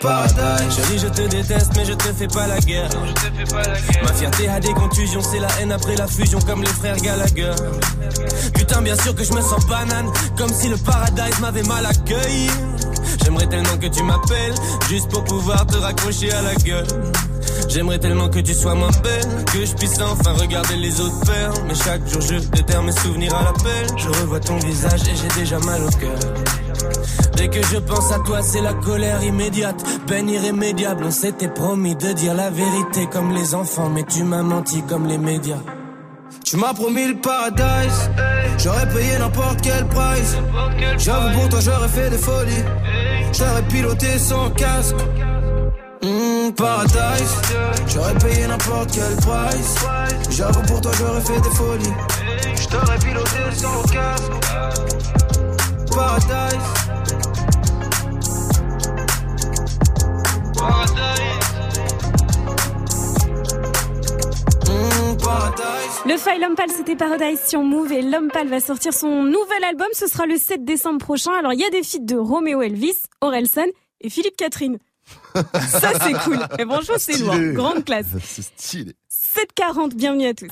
Paradise Chérie, je te déteste, mais je te fais pas la guerre. Ma fierté a des contusions, c'est la haine après la fusion, comme les frères Gallagher. Putain, bien sûr que je me sens banane, comme si le paradise m'avait mal accueilli. J'aimerais tellement que tu m'appelles, juste pour pouvoir te raccrocher à la gueule. J'aimerais tellement que tu sois moins belle, que je puisse enfin regarder les autres faire. Mais chaque jour je déterre mes souvenirs à l'appel. Je revois ton visage et j'ai déjà mal au cœur. Dès que je pense à toi, c'est la colère immédiate, peine irrémédiable. On s'était promis de dire la vérité comme les enfants, mais tu m'as menti comme les médias. Tu m'as promis le paradise. J'aurais payé n'importe quel price. J'avoue pour toi j'aurais fait des folies. J'aurais piloté sans casque. Mmh, Paradise. J'aurais payé n'importe quel price. J'avoue pour toi j'aurais fait des folies. J't'aurais piloté sans casque Mm, paradise. Le File Lompal, c'était Paradise sur Move et Lompal va sortir son nouvel album. Ce sera le 7 décembre prochain. Alors, il y a des feats de Romeo Elvis, Orelsan et Philippe Catherine. [LAUGHS] Ça, c'est cool. Et bonjour c'est lourd. Grande classe. C'est stylé. 7h40, bienvenue à tous.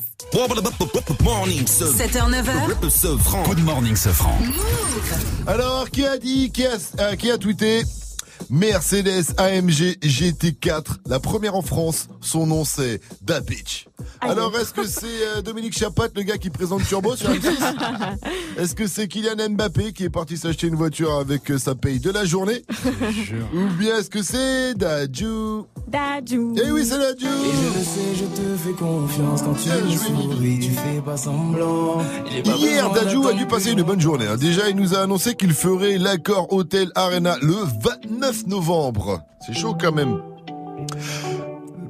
7h, 9h. Good morning, Sofran. Alors, qui a dit, qui a, euh, qui a tweeté Mercedes AMG GT4, la première en France. Son nom c'est Da Alors, est-ce que c'est euh, Dominique Chapat, le gars qui présente Turbo sur M6 [LAUGHS] Est-ce que c'est Kylian Mbappé qui est parti s'acheter une voiture avec euh, sa paye de la journée [LAUGHS] Ou bien est-ce que c'est Dadju Dadju. Eh oui, c'est Dadju Et je le sais, je te fais confiance quand tu me souris, tu fais pas semblant. Pas Hier, Dadju a dû passer une bonne journée. hein. Déjà, il nous a annoncé qu'il ferait l'accord Hôtel Arena le 29 novembre. C'est chaud quand même.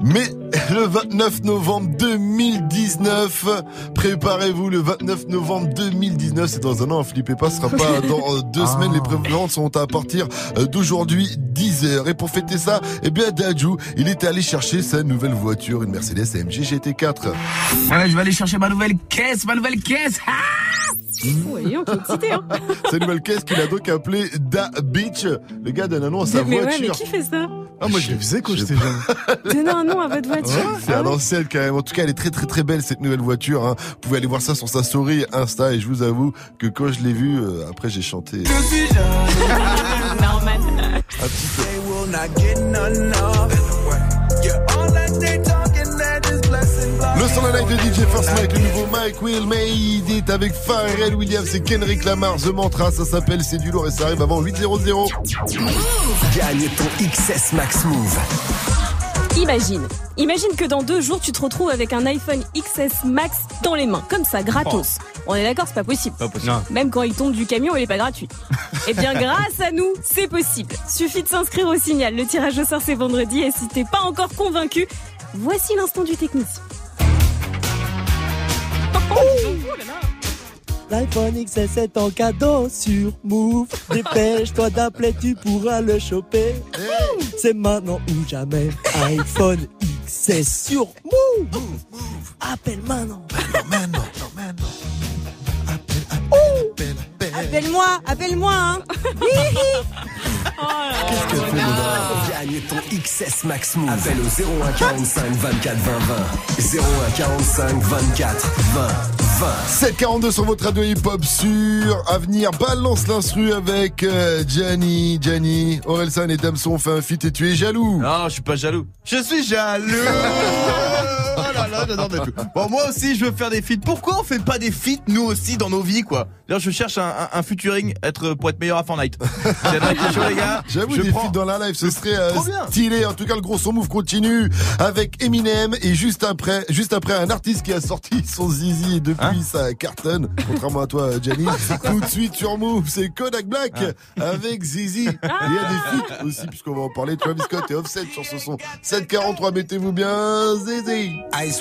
Mais le 29 novembre 2019, préparez-vous, le 29 novembre 2019, c'est dans un an, flippez pas, ce sera pas [LAUGHS] dans euh, deux Ah. semaines, les préventes sont à partir euh, d'aujourd'hui 10h. Et pour fêter ça, eh bien Dadju, il était allé chercher sa nouvelle voiture, une Mercedes AMG GT4. Ouais, je vais aller chercher ma nouvelle caisse, ma nouvelle caisse. Ah Excité, hein. [LAUGHS] Sa nouvelle caisse qu'il a donc appelée Da Beach. Le gars donne un nom à sa mais ouais, mais voiture. qui fait ça? Ah, moi, je le faisais quand j'étais jeune. [LAUGHS] Donnez un nom à votre voiture. C'est à l'ancienne quand même. En tout cas, elle est très très très belle cette nouvelle voiture. Hein. Vous pouvez aller voir ça sur sa story Insta et je vous avoue que quand je l'ai vue, euh, après j'ai chanté. [LAUGHS] Normal. Un petit peu. Le son de night de DJ First Mike, le nouveau Mike Will Made It avec Pharrell Williams et Kendrick Lamar, The Mantra, ça s'appelle C'est du lourd et ça arrive avant 8.00. Gagne ton XS Max Move. Imagine. Imagine que dans deux jours, tu te retrouves avec un iPhone XS Max dans les mains, comme ça, gratos. On est d'accord, c'est pas possible. Même quand il tombe du camion, il est pas gratuit. [LAUGHS] Eh bien, grâce à nous, c'est possible. Suffit de s'inscrire au signal. Le tirage au sort, c'est vendredi. Et si t'es pas encore convaincu, voici l'instant du technicien. L'iPhone XS est en cadeau sur Move. Dépêche-toi d'appeler, tu pourras le choper. C'est maintenant ou jamais. iPhone XS sur Move. Appelle maintenant. Appelle-moi, appelle-moi, hein. [LAUGHS] Qu'est-ce qu'elle fait, Lola Gagne ton XS Max Move. Appelle au 01 45 24 20 20. 01 45 24 20 20. 742 sur votre radio hip-hop sur Avenir. Balance l'instru avec euh, Gianni. Gianni, Orelsan et Damson ont fait un feat et tu es jaloux. Non, je suis pas jaloux. Je suis jaloux. [LAUGHS] Bon, moi aussi, je veux faire des feats. Pourquoi on fait pas des feats, nous aussi, dans nos vies, quoi? D'ailleurs, je cherche un, un, un featuring être, pour être meilleur à Fortnite. [LAUGHS] Chose, les gars. J'avoue, Je des prends- feats dans la live, ce serait euh, stylé. En tout cas, le gros son move continue avec Eminem et juste après, juste après un artiste qui a sorti [LAUGHS] son zizi et depuis Hein ça cartonne. Contrairement à toi, Gianni. [LAUGHS] Tout de suite sur Move, c'est Kodak Black avec Zizi. Il y a des feats aussi, puisqu'on va en parler. Travis Scott et Offset sur ce son. 743, mettez-vous bien, Zizi. Ice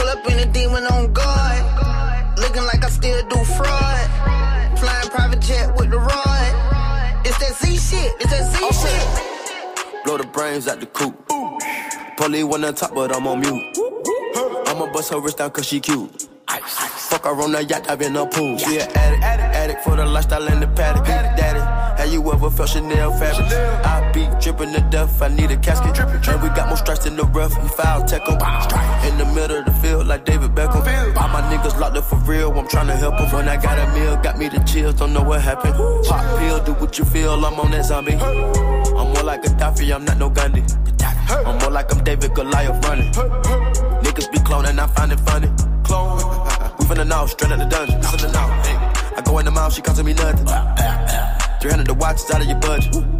Pull up in a demon on guard. Looking like I still do fraud. Flying private jet with the rod. It's that Z shit. It's that Z shit. Blow the brains out the coop. Polly one on top, but I'm on mute. I'ma bust her wrist down cause she cute. Fuck her on the yacht, I've been a pool. She an addict, addict, addict for the lifestyle and the paddock. Daddy, have you ever felt Chanel fabric? I be dripping to death, I need a casket. drippin' And we got more strikes in the rough, we foul tech 'em. In the middle of the field, like David Beckham. All my niggas locked up for real, I'm tryna help 'em. When I got a meal, got me the chills, don't know what happened. Pop pill, do what you feel, I'm on that zombie. I'm more like Gaddafi, I'm not no Gandhi. I'm more like I'm David Goliath running. Niggas be cloning, I find it funny. Clone. We finna know, straight out the dungeon. Finna know. I go in the mouth, she costing me nothing. 300 the watch is out of your budget.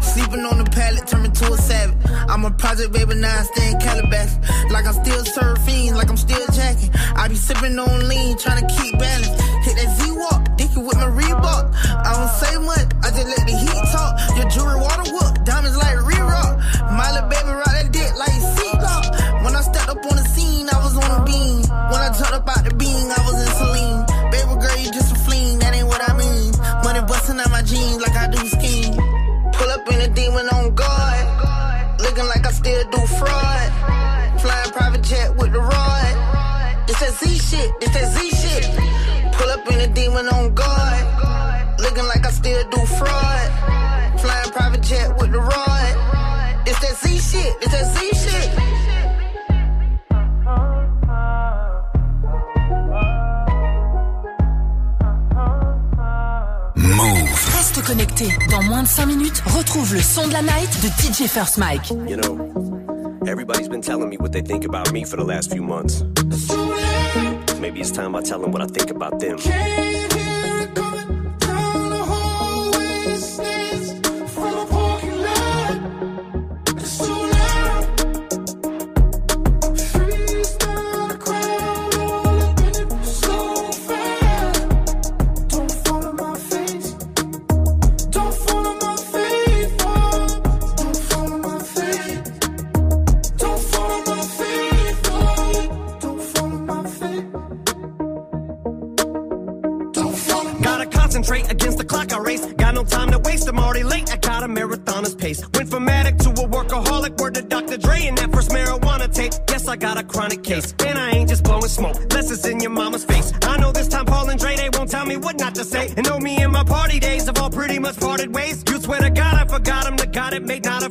Sleeping on the pallet, turn me to a savage. I'm a project baby, now I stay in Calabash. Like I'm still surfing, like I'm still jacking. I be sipping on lean, trying to keep balance. Hit that Z-Walk, dicky with my Reebok. I don't say much, I just let the heat talk. Shit, this that Z shit. Pull up in a demon on guard. Looking like I still do fraud. Flying private jet with the rod. This that Z shit, this that Z shit. Move. Reste connecté. Dans moins de 5 minutes, retrouve le son de la night de DJ First Mike. You know, everybody's been telling me what they think about me for the last few months. Maybe it's time I tell them what I think about them.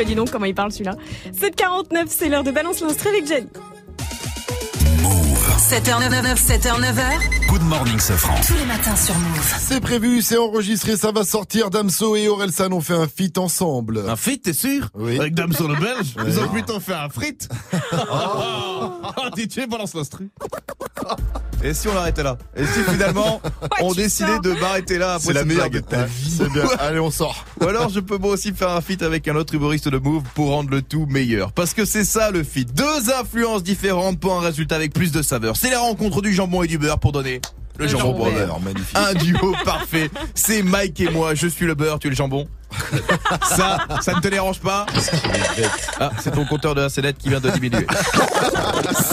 Et dis donc comment il parle celui-là. 7h49, c'est l'heure de Balance l'instru avec Jenny. Move. 7h99, 7h, 9h. Good morning, Sofran. Tous les matins sur Move. C'est prévu, c'est enregistré, ça va sortir. Damso et Orelsan ont fait un feat ensemble. Un feat, t'es sûr Oui. Avec Damson le Belge Ils ont plutôt fait un frite [LAUGHS] Oh, DJ balance l'instru Et si on l'arrêtait là Et si finalement [LAUGHS] on décidait de m'arrêter là après C'est la meilleure blague de ta vie. C'est bien. Allez, on sort. [LAUGHS] Ou alors je peux moi aussi faire un feat avec un autre humoriste de Move pour rendre le tout meilleur. Parce que c'est ça le feat. Deux influences différentes pour un résultat avec plus de saveur. C'est la rencontre du jambon et du beurre pour donner le, Le jambon, jambon beurre. beurre, magnifique. Un duo [LAUGHS] parfait. C'est Mike et moi. Je suis le beurre, tu es le jambon. [LAUGHS] Ça, ça ne te dérange pas Ah, c'est ton compteur de la sellette qui vient de diminuer. [LAUGHS]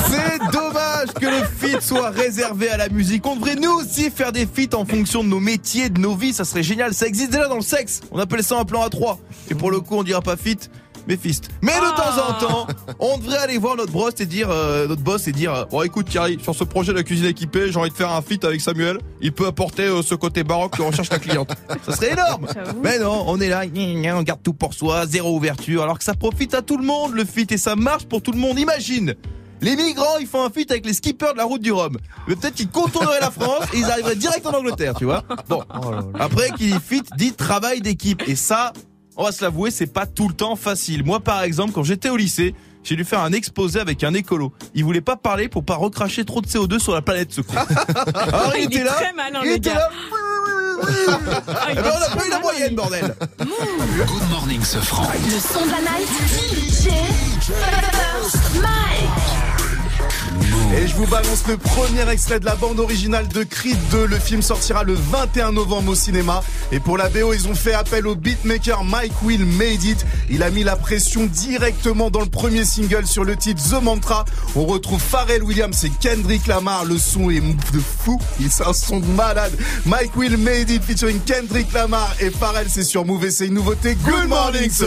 C'est dommage que le feat soit réservé à la musique. On devrait nous aussi faire des feats en fonction de nos métiers, de nos vies. Ça serait génial. Ça existe déjà dans le sexe. On appelle ça un plan A3. Et pour le coup, on dira pas feat, mais fist. Mais de temps en temps, on devrait aller voir notre boss et dire, euh, notre boss et dire, bon écoute Thierry, sur ce projet de la cuisine équipée, j'ai envie de faire un feat avec Samuel. Il peut apporter euh, ce côté baroque que recherche la cliente. [LAUGHS] Ça serait énorme. Mais non, on est là, on garde tout pour soi, zéro ouverture, alors que ça profite à tout le monde le feat et ça marche pour tout le monde. Imagine. Les migrants, ils font un feat avec les skippers de la route du Rhum. Mais peut-être qu'ils contourneraient la France et ils arriveraient direct en Angleterre, tu vois. Bon. Après, qui dit feat dit travail d'équipe. Et ça, on va se l'avouer, c'est pas tout le temps facile. Moi, par exemple, quand j'étais au lycée, j'ai dû faire un exposé avec un écolo. Il voulait pas parler pour pas recracher trop de CO2 sur la planète, ce con. [LAUGHS] Alors il, Il était est là. très malin, il était là. [LAUGHS] Ah, il ben, on a pas eu la moyenne, bordel. Good morning, Sofran. Le son de la night. DJ Mike. Et je vous balance le premier extrait de la bande originale de Creed 2. Le film sortira le 21 novembre au cinéma. Et pour la BO, ils ont fait appel au beatmaker Mike Will Made It. Il a mis la pression directement dans le premier single sur le titre The Mantra. On retrouve Pharrell Williams et Kendrick Lamar. Le son est de fou. C'est un son de malade. Mike Will Made It featuring Kendrick Lamar et Pharrell, c'est sur Move c'est une nouveauté. Good morning, ce.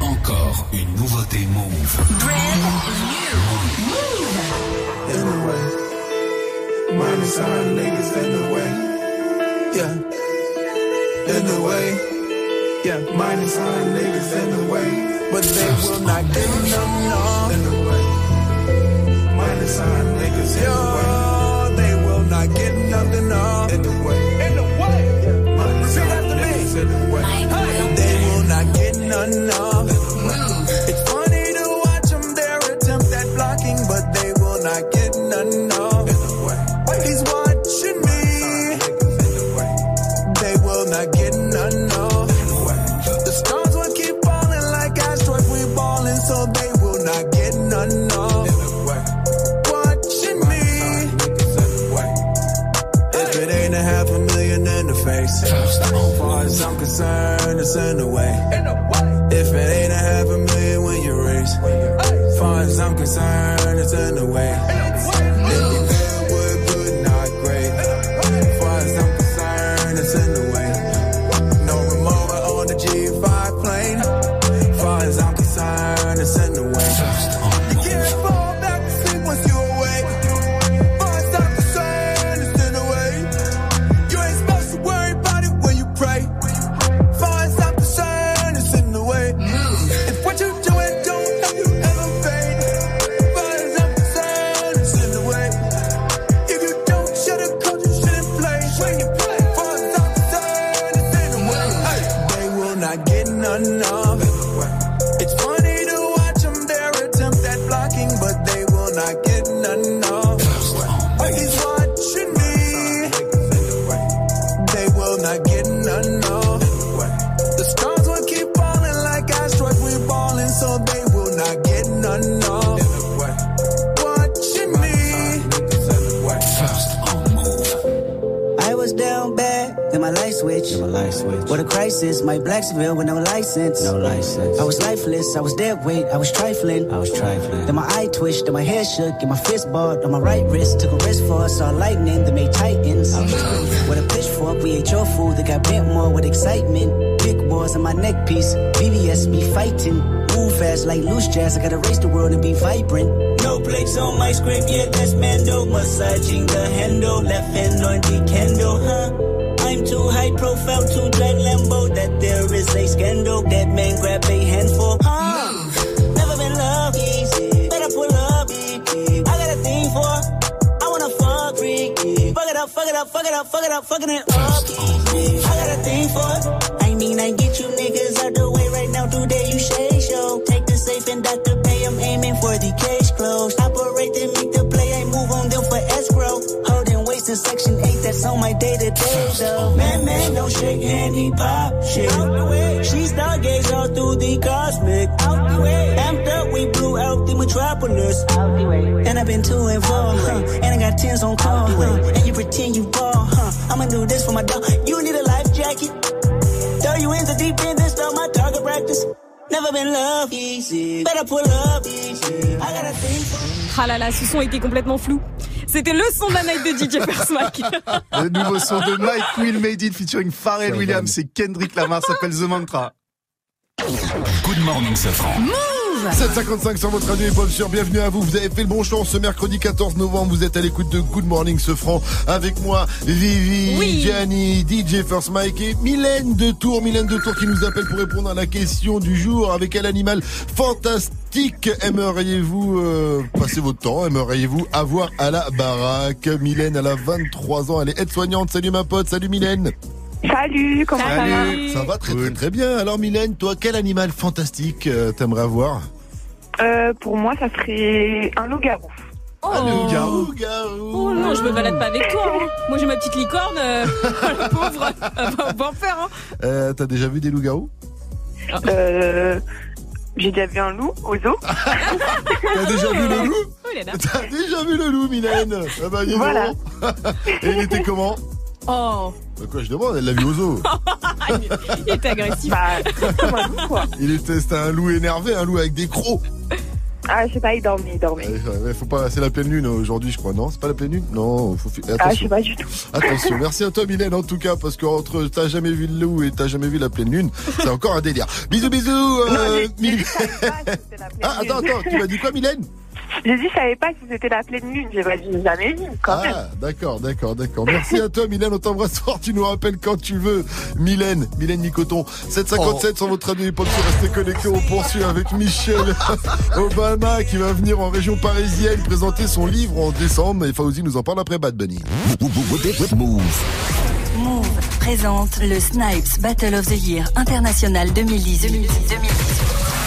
Encore une nouveauté Move. in the way. Minus our niggas in the way. Yeah. In the way. Yeah. Minus our niggas in the way. But they will not get enough love. In the way. Minus our niggas in the way. In face, as far as I'm concerned, it's in the way. If it ain't a half a million when you raise, as far as I'm concerned, it's in the way. If you good, not great. Far as I'm concerned, it's in the way. No remote on the G5 plane. Far as I'm concerned, it's in the way. Shook, and my fist balled on my right wrist. Took a risk for us, saw lightning, then made titans. With a pitchfork, we ate your food, that got bent more with excitement. Big wars on my neck piece, VVS me fighting. Move fast like loose jazz, I gotta race the world and be vibrant. No breaks on my script, yeah, that's Mando. Massaging the handle, left hand on the candle, huh? Up, fuck it up, fuck it up, fucking it up. I got a thing for it. Section 8. That's on my day to day though. Man, man, don't shake hand, he pop shit. Out the way. She stargaze all through the cosmic. Out the way. Up, we blew out the metropolis. Out the way. And I've been to and huh? And I got tens on call, huh? And you pretend you ball, huh? I'ma do this for my dog. You need a life jacket. Throw you into deep end, this not my target practice. Never been love easy. Better pull up easy. I got a thing for Ah là là, ce son était complètement flou. C'était le son de la night de DJ First Mac. Le nouveau son de Mike Will Made It featuring Pharrell Williams, c'est Kendrick Lamar, s'appelle The Mantra. Good morning, Safran. 755 sur votre radio hip-hop sur Bienvenue à vous. Vous avez fait le bon choix ce mercredi 14 novembre. Vous êtes à l'écoute de Good Morning Sofran avec moi, Vivi, Oui. Gianni, DJ First Mike et Mylène de Tour. Mylène de Tour qui nous appelle pour répondre à la question du jour. Avec quel animal fantastique aimeriez-vous euh, passer votre temps? Aimeriez-vous avoir à la baraque? Mylène, elle a 23 ans. Elle est aide-soignante. Salut ma pote. Salut Mylène. Salut, comment ça va Ça va très très très bien. Alors Mylène, toi, quel animal fantastique euh, t'aimerais avoir Euh, Pour moi, ça serait un loup-garou. Oh. loup-garou, Oh non, je me balade pas avec toi. hein. Moi j'ai ma petite licorne, euh, [LAUGHS] la pauvre, elle va pas en faire. Hein. Euh, T'as déjà vu des loups-garous Euh, J'ai déjà vu un loup au zoo. [LAUGHS] T'as déjà vu le loup Oh. T'as déjà vu le loup, Mylène? Ah bah. Voilà. [LAUGHS] Et il était comment? Oh, Bah quoi, je demande, elle l'a vu au zoo. [LAUGHS] il était agressif. Bah, quoi. Il était, c'était un loup énervé, un loup avec des crocs. Ah, je sais pas, il dormait, il dormait. Ouais, ouais, faut pas, c'est la pleine lune aujourd'hui, je crois. Non, c'est pas la pleine lune? Non, faut fi- Ah, je sais attention. pas du tout. Attention, merci à toi Mylène en tout cas parce que entre t'as jamais vu le loup et t'as jamais vu la pleine lune, c'est encore un délire. Bisous bisous euh, Mylène. [LAUGHS] Ah attends attends, tu m'as dit quoi Mylène? J'ai dit, je savais pas si c'était la pleine lune. J'ai pas dit, jamais vu, quand même. Ah, d'accord, d'accord, d'accord. Merci à toi, Mylène. On t'embrasse fort. Tu nous rappelles quand tu veux. Mylène, Mylène Nicoton. 757 sur votre radio hip-hop. Restez connectés. On poursuit avec Michel [LAUGHS] Obama qui va venir en région parisienne présenter son livre en décembre. Et Fauzi nous en parle après Bad Bunny. Move. Move présente le Snipes Battle of the Year International 2018.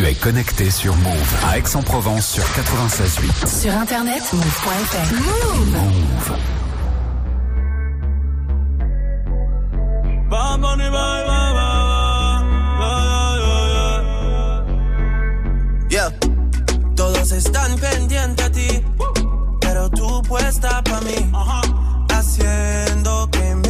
Tu es connecté sur Move à Aix-en-Provence sur 96.8. Sur internet, move.fr. Move. Bye, yeah. Todos están pendientes a ti, pero tú puesta pa' mí, haciendo que me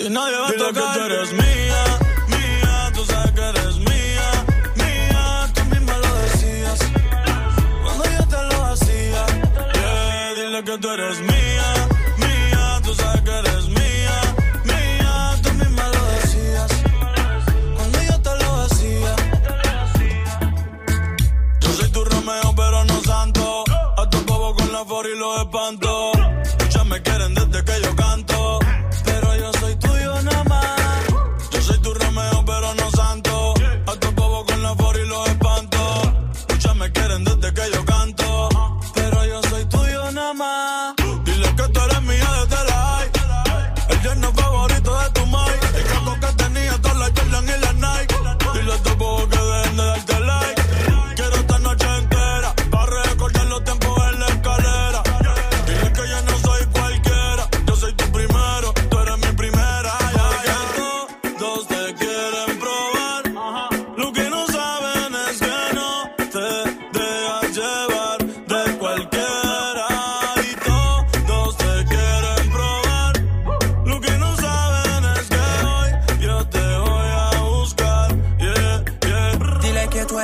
Ti nadie va a tocar. que tú eres mía, mía. Tú sabes que eres mía, mía. Tú misma lo decías. Cuando yo te lo hacía. Yeah, dile que tú eres mía.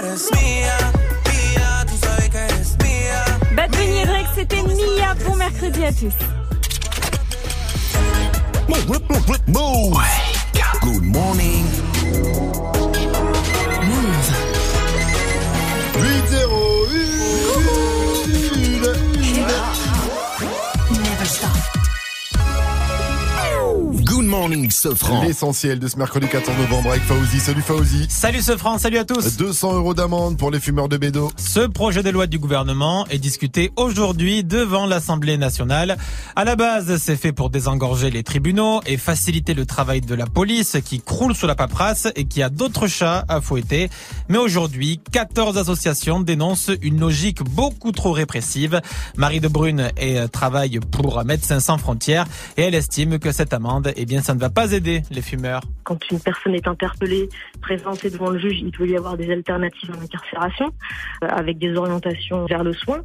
Eres mía, mía, tú sabes que eres mía. Bad Bunny et Drake, c'était Mia. Bon mercredi à tous. Move. Good morning. 8 0 Morning, Sofran. L'essentiel de ce mercredi 14 novembre avec Fauzi. Salut Fauzi. Salut ce France, salut à tous. 200 euros d'amende pour les fumeurs de bédo. Ce projet de loi du gouvernement est discuté aujourd'hui devant l'Assemblée nationale. À la base, c'est fait pour désengorger les tribunaux et faciliter le travail de la police qui croule sous la paperasse et qui a d'autres chats à fouetter. Mais aujourd'hui, 14 associations dénoncent une logique beaucoup trop répressive. Marie de Brune est, euh, travaille pour Médecins sans frontières et elle estime que cette amende, eh bien, ça ne va pas aider les fumeurs. quand une personne est interpellée, présentée devant le juge, il peut y avoir des alternatives à l'incarcération, euh, avec des orientations vers le soin.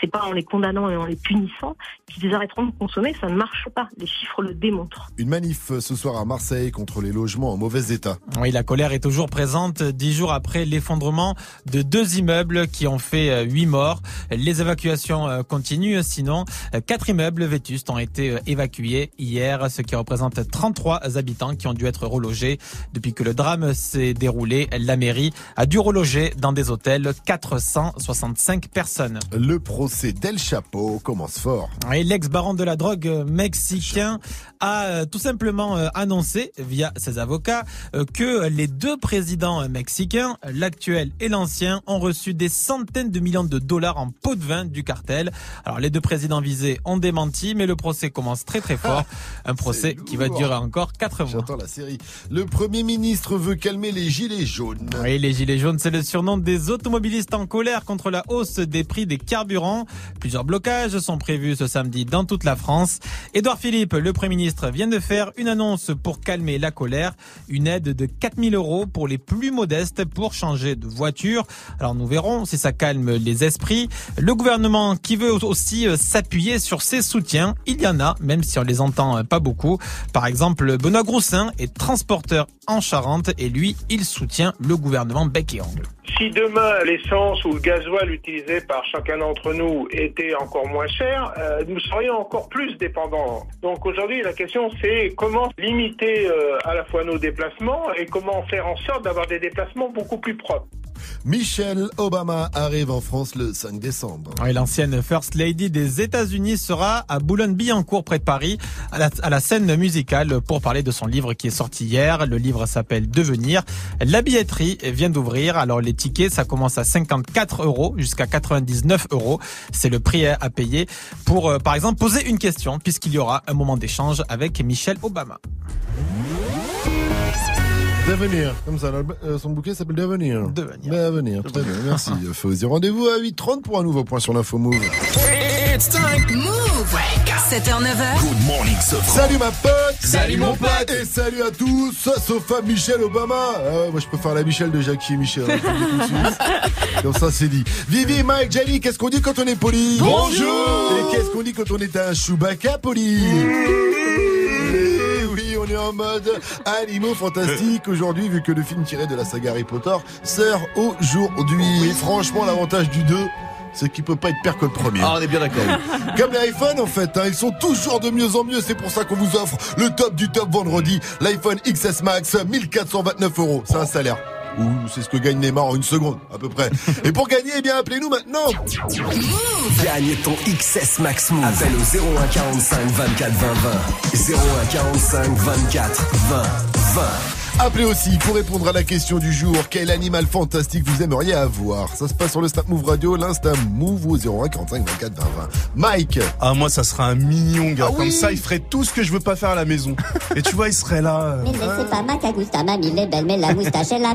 C'est pas en les condamnant et en les punissant qu'ils arrêteront de consommer, ça ne marche pas. Les chiffres le démontrent. Une manif euh, ce soir à Marseille contre les logements en mauvais état. Oui, la colère est toujours présente dix jours après l'effondrement de deux immeubles qui ont fait euh, huit morts. Les évacuations continuent, sinon quatre immeubles vétustes ont été évacués hier, ce qui représente 33 habitants qui ont dû être relogés. Depuis que le drame s'est déroulé, la mairie a dû reloger dans des hôtels 465 personnes. Le procès d'El Chapo commence fort. Et l'ex-baron de la drogue mexicain a euh, tout simplement euh, annoncé via ses avocats euh, que les deux présidents mexicains, l'actuel et l'ancien, ont reçu des centaines de millions de dollars en pots de vin du cartel. Alors les deux présidents visés ont démenti, mais le procès commence très très fort. Un procès qui va durer encore quatre mois. J'entends la série. Le Premier ministre veut calmer les gilets jaunes. Oui, les gilets jaunes, c'est le surnom des automobilistes en colère contre la hausse des prix des carburants. Plusieurs blocages sont prévus ce samedi dans toute la France. Édouard Philippe, le Premier ministre, vient de faire une annonce pour calmer la colère. Une aide de 4000 euros pour les plus modestes pour changer de voiture. Alors nous verrons si ça calme les esprits. Le gouvernement qui veut aussi euh, s'appuyer sur ses soutiens, il y en a, même si on les entend euh, pas beaucoup. Par exemple, Benoît Groussin est transporteur en Charente et lui, il soutient le gouvernement bec et. Si demain l'essence ou le gasoil utilisé par chacun d'entre nous était encore moins cher, euh, nous serions encore plus dépendants. Donc aujourd'hui, la question c'est comment limiter euh, à la fois nos déplacements et comment faire en sorte d'avoir des déplacements beaucoup plus propres. Michelle Obama arrive en France le 5 décembre. Oui, L'ancienne First Lady des États-Unis sera à Boulogne-Billancourt, près de Paris, à la, à la scène musicale pour parler de son livre qui est sorti hier. Le livre s'appelle Devenir. La billetterie vient d'ouvrir. Alors les tickets, ça commence à 54 euros jusqu'à 99 euros. C'est le prix à payer pour, euh, par exemple, poser une question puisqu'il y aura un moment d'échange avec Michelle Obama. Devenir, comme ça, euh, son bouquet s'appelle Devenir. Devenir. Devenir, très bien, merci. Fauzi, rendez-vous à 8h30 pour un nouveau point sur l'info Move. It's time. Move. 7h, 9h. Good morning. Salut ma pote Salut, mon pote. Et salut à tous Sauf à Michelle Obama Ah, Moi je peux faire la Michelle de Jackie et Michel hein, tout. Comme [LAUGHS] ça c'est dit Vivi, Mike, Jenny, qu'est-ce qu'on dit quand on est poli? Bonjour. Et qu'est-ce qu'on dit quand on est un Chewbacca poli? Est en mode animaux fantastiques aujourd'hui, vu que le film tiré de la saga Harry Potter sort aujourd'hui. Franchement, l'avantage du 2, c'est qu'il peut pas être pire que le premier. Ah, on est bien d'accord. [LAUGHS] Comme les iPhones en fait, hein, ils sont toujours de mieux en mieux. C'est pour ça qu'on vous offre le top du top vendredi. L'iPhone XS Max, 1429 euros. C'est un salaire. Ou c'est ce que gagne Neymar en une seconde, à peu près. Et pour gagner, eh bien, appelez-nous maintenant. Gagne ton XS Max Move. Appelle au 01 45 24 20 20. 01 45 24 20 20. Appelez aussi pour répondre à la question du jour. Quel animal fantastique vous aimeriez avoir? Ça se passe sur le Snap Move Radio, l'Insta Move au 01 45 24 20 20. Mike Ah, moi, ça sera un mignon gars. Ah Comme oui. ça, il ferait tout ce que je veux pas faire à la maison. [LAUGHS] Et tu vois, il serait là. euh, Mais c'est pas ma cagusta, mamie, elle est belle, mais la moustache, elle la.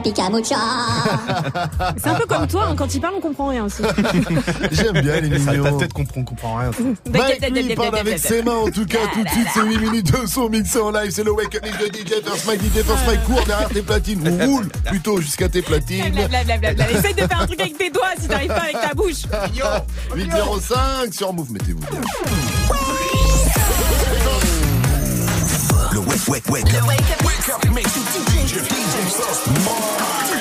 C'est un peu comme toi, hein, quand il parle, on comprend rien aussi. [LAUGHS] J'aime bien les Ça, mignons. ta tête comprend, comprend rien. [LAUGHS] Mike, lui, il parle avec ses mains en tout cas. Tout de suite, c'est 8 minutes de son mixé en live. C'est le Wake Up Mix de DJ First Mike. DJ First Mike court derrière tes platines. Ou roule plutôt jusqu'à tes platines. Blablabla. Essaye de faire un truc avec tes doigts si t'arrives pas avec ta bouche. 805 sur Move, mettez-vous bien. Le wake, wake, wake up. Wake up, mix DJ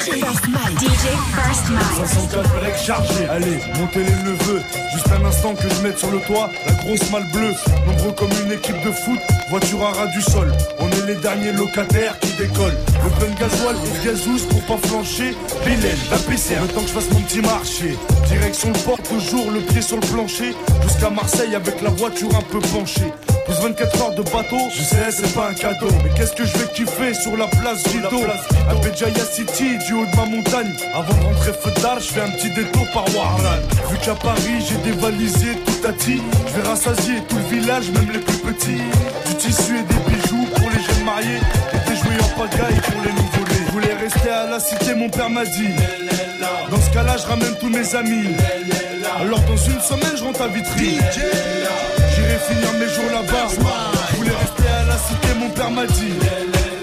First DJ First Mike. 64 breaks chargés, allez, montez les neveux. Juste un instant que je mette sur le toit la grosse malle bleue. Nombreux comme une équipe de foot, voiture à ras du sol. On est les derniers locataires qui décollent. Le plein de gasoil et gazouze pour pas flancher. Bilal, la PC, le temps que je fasse mon petit marché. Direction le port, toujours le pied sur le plancher. Jusqu'à Marseille avec la voiture un peu penchée. Plus 24 heures de bateau, je sais, c'est pas un cadeau. Mais qu'est-ce que je vais kiffer sur la place Gido À Béjaïa City, du de ma montagne. Avant de rentrer feu d'art, je fais un petit détour par Warlan. Vu qu'à Paris, j'ai dévalisé tout à. Je vais rassasier tout le village, même les plus petits. Du tissu et des bijoux pour les jeunes mariés. Et des jouets en pagaille pour les nouveau-nés. Je voulais rester à la cité, mon père m'a dit. Dans ce cas-là, je ramène tous mes amis. Alors dans une semaine, je rentre à Vitry. J'irai finir mes jours là-bas. Voulais rester à la cité, mon père m'a dit.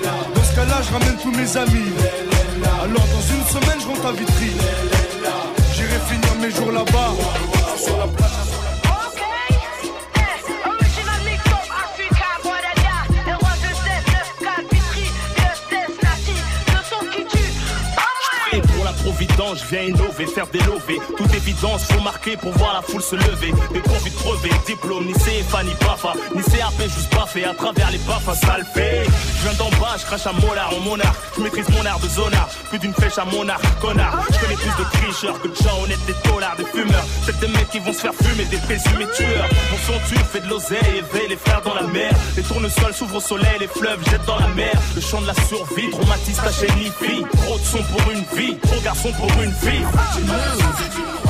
Dans ce cas-là, je ramène tous mes amis. Alors dans une semaine, je rentre à Vitry. J'irai finir mes jours là-bas. Sur la. Je viens innover, faire des lovés. Toute évidence, faut marquer pour voir la foule se lever. Des profits crevés, diplôme, ni CFA, ni BAFA, ni CAP, juste baffé à travers les baffes, ça le. Je viens d'en bas, je crache à molar en monarque. Je maîtrise mon art de zonard, plus d'une flèche à monarque, connard. Je connais plus de tricheurs que de gens honnêtes, des dollars, des fumeurs. Peut-être des mecs qui vont se faire fumer, des présumés tueurs. Mon son tue, fait de l'oseille, éveille les frères dans la mer. Les tournesols s'ouvrent au soleil, les fleuves jettent dans la mer. Le chant de la survie, traumatise ta chaîne. Trop de son pour une vie, trop garçon pour une fille. Coupable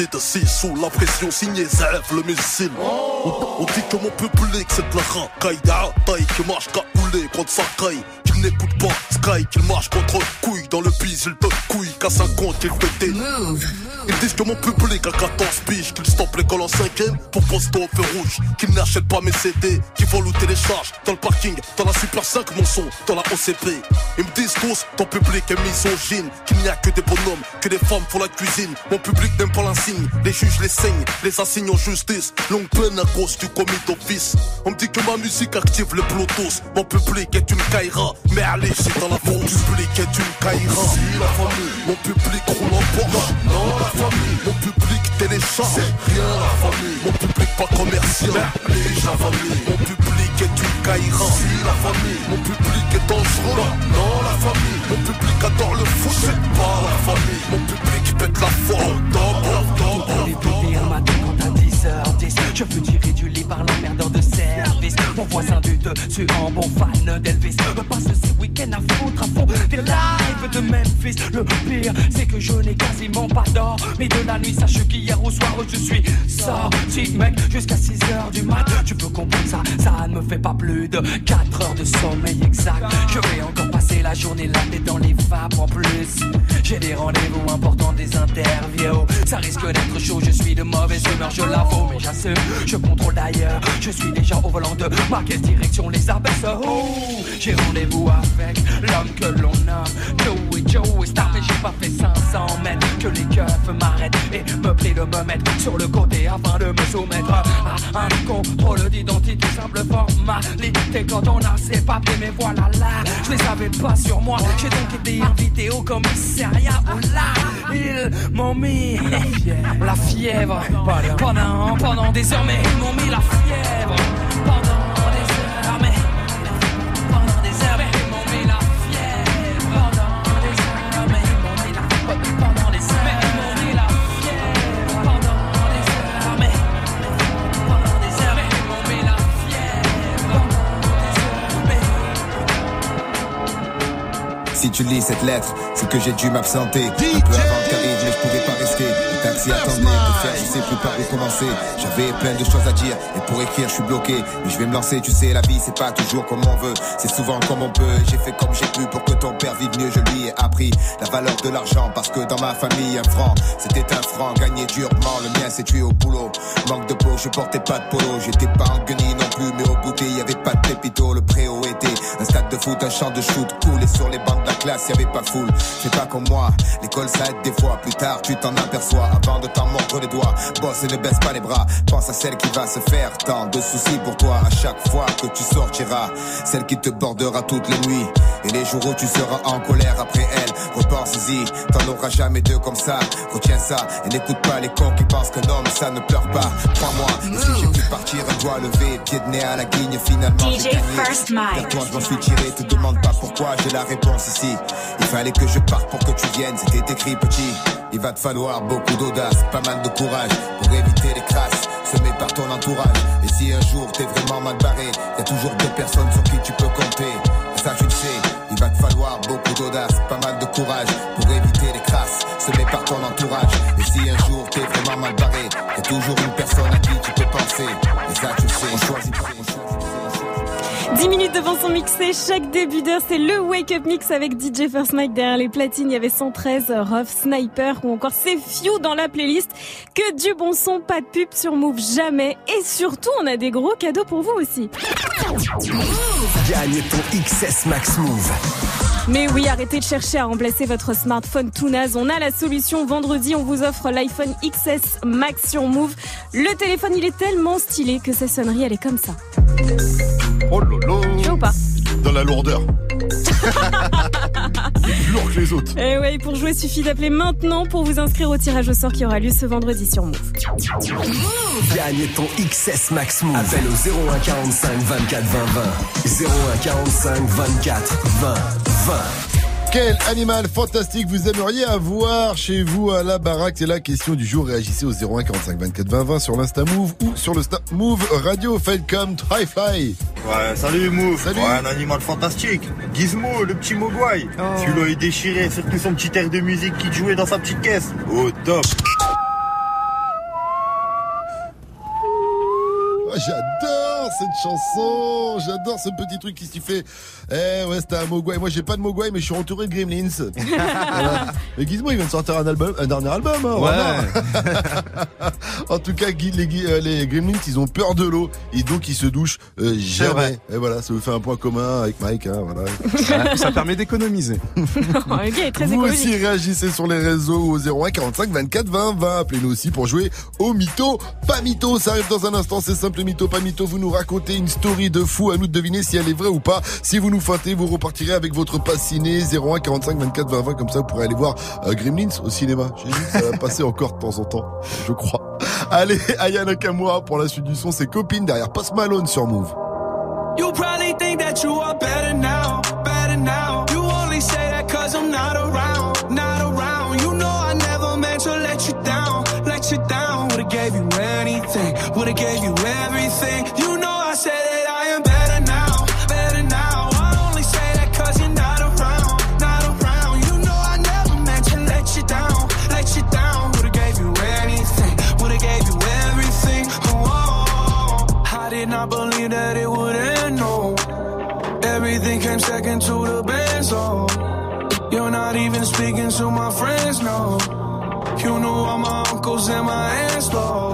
l'homicide. Si sous la pression, signé Zef, le missile. On, dit que mon public c'est de la racaille. Taille qui marche capoulé contre sa caille. Qu'il n'écoute pas Sky, qu'il marche contre couille. Dans le bise, il te couille. Qu'à 50, il te dé. Ils disent que mon public a 14 piges, qu'ils stoppent l'école en cinquième pour poster au feu rouge, qu'ils n'achètent pas mes CD, qu'ils volent ou téléchargent dans le parking, dans la Super 5 mon son, dans la OCP. Ils me disent tous, ton public est misogyne, qu'il n'y a que des bonhommes, que des femmes font la cuisine. Mon public n'aime pas l'insigne, les juges les saignent, les assignent en justice. Longue peine à cause du commis d'office. On me dit que ma musique active le Bluetooth. Mon public est une Kaira, mais allez, c'est dans la fosse. Mon public est une la famille, mon mon public roule en Porsche. Non, la famille, mon public téléchat. C'est rien la famille, mon public pas commercial. Bah, Néglige la famille, mon public est une caïra. Si la famille, mon public est dangereux. Non, la famille, mon public adore le foot. C'est pas la famille, mon public pète la forme. Je veux tirer du lit par la merdeur de service. Mon voisin du dessus en bon fan d'Elvis. Passe ses week-ends à foutre à fond des lives de Memphis. Le pire c'est que je n'ai quasiment pas d'or Mais de la nuit. Sache qu'hier au soir je suis sorti mec Jusqu'à 6h du mat. Tu peux comprendre ça, ça ne me fait pas plus de 4 heures de sommeil exact. Je vais encore passer la journée là mais dans les vapes en plus. J'ai des rendez-vous importants, des interviews. Ça risque d'être chaud, je suis de mauvaise humeur, je l'avoue mais j'assume Je contrôle d'ailleurs. Je suis déjà au volant de ma quelle direction les abaisse Oh J'ai rendez-vous avec l'homme que l'on nomme Star mais j'ai pas fait 500 mètres Que les keufs m'arrêtent et me prient de me mettre sur le côté afin de me soumettre à un contrôle d'identité simple formalité. Quand on a ses papiers mais voilà là je les avais pas sur moi. J'ai donc été invité au commissariat. Où là ils m'ont mis la fièvre. Pendant pendant des heures mais ils m'ont mis la fièvre Si tu lis cette lettre, c'est que j'ai dû m'absenter. Un peu avant que t'arrives, mais je pouvais pas rester. Le taxi attendait, que faire, je sais plus par où commencer. J'avais plein de choses à dire, et pour écrire, je suis bloqué. Mais je vais me lancer, tu sais, la vie, c'est pas toujours comme on veut. C'est souvent comme on peut. J'ai fait comme j'ai pu pour que ton père vive mieux, je lui ai appris la valeur de l'argent. Parce que dans ma famille, un franc, c'était un franc gagné durement. Le mien s'est tué au boulot. Manque de peau, je portais pas de polo. J'étais pas en guenille non plus, mais au goûter, y avait pas de pépito. Le préau était un stade de foot, un champ de shoot cool. Et sur les bancs de la classe, y avait pas foule. C'est pas comme moi, l'école ça aide des fois. Plus tard, tu t'en aperçois avant de t'en mordre les doigts. Bosse et ne baisse pas les bras. Pense à celle qui va se faire tant de soucis pour toi à chaque fois que tu sortiras. Celle qui te bordera toutes les nuits. Et les jours où tu seras en colère après elle, repense-y. T'en auras jamais deux comme ça. Retiens ça et n'écoute pas les cons qui pensent qu'un homme ça ne pleure pas. Crois-moi, si j'ai pu partir un doigt levé, pied de nez à la guigne, finalement. DJ. First toi, je m'en suis tiré. Te demande pas pourquoi, j'ai la réponse ici. Il fallait que je parte pour que tu viennes, c'était écrit petit. Il va te falloir beaucoup d'audace, pas mal de courage pour éviter les crasses semées par ton entourage. Et si un jour t'es vraiment mal barré, y a toujours deux personnes sur qui tu peux compter. Et ça, tu le sais, il va te falloir beaucoup d'audace, pas mal de courage pour éviter les crasses semées par ton entourage. Et si un jour t'es vraiment mal barré, y a toujours une personne à qui tu peux penser. Et ça, 10 minutes devant son mixé, chaque début d'heure, c'est le Wake Up Mix avec DJ First Mike derrière les platines. Il y avait 113, Rough Sniper ou encore C'est dans la playlist. Que du bon son, pas de pub sur Move jamais. Et surtout, on a des gros cadeaux pour vous aussi. Gagne ton XS Max Move. Mais oui, arrêtez de chercher à remplacer votre smartphone tout naze. On a la solution. Vendredi, on vous offre l'iPhone XS Max sur Move. Le téléphone, il est tellement stylé que sa sonnerie, elle est comme ça. Oh lolo. Tu vois ou pas? Dans la lourdeur. plus [LAUGHS] lourd que les autres. Et ouais, pour jouer, suffit d'appeler maintenant pour vous inscrire au tirage au sort qui aura lieu ce vendredi sur Move. Gagne ton XS Max Move. Appelle au 01 45 24 20 20. 01 45 24 20 20. Quel animal fantastique vous aimeriez avoir chez vous à la baraque C'est la question du jour. Réagissez au 01 45 24 20 20 sur l'Insta Move ou sur le Snap Move Radio. Welcome Try Fly. Ouais, salut Move. Salut. Ouais, un animal fantastique. Gizmo, le petit Mogwai. Oh. Celui-là est déchiré, surtout son petit air de musique qui jouait dans sa petite caisse. Au top. Oh, J'adore cette chanson, j'adore ce petit truc qui s'y fait. Eh ouais, c'était un Mogwai. Moi, j'ai pas de Mogwai, mais je suis entouré de Gremlins. [LAUGHS] Voilà. Mais Gizmo, il vient de sortir un album, un dernier album. Hein, vraiment. [LAUGHS] en tout cas, Guy- les, euh, les Gremlins, ils ont peur de l'eau et donc ils se douchent euh, jamais. Et voilà, ça vous fait un point commun avec Mike. Hein, voilà. Ça permet d'économiser. [LAUGHS] Vous aussi réagissez sur les réseaux au 01 45 24 20 20. Appelez-nous aussi pour jouer au mytho, pas mytho. Ça arrive dans un instant, c'est simple mytho, pas mytho. Vous nous racontez une story de fou, à nous de deviner si elle est vraie ou pas. Si vous nous feintez, vous repartirez avec votre passe ciné 01 45 24 20 20. Comme ça, vous pourrez aller voir euh, Gremlins au cinéma. J'ai dit ça va passer encore de temps en temps, je crois. Allez, [LAUGHS] Aya Nakamura pour la suite du son, ses copines derrière Post Malone sur Move. You probably think that you are better now, better now. You only say that cause I'm not around, not around. You know I never meant to let you down, let you down. Would've gave you anything, would've gave you Second to the best, oh. You're not even speaking to my friends, no. You knew all my uncles and my aunts, though.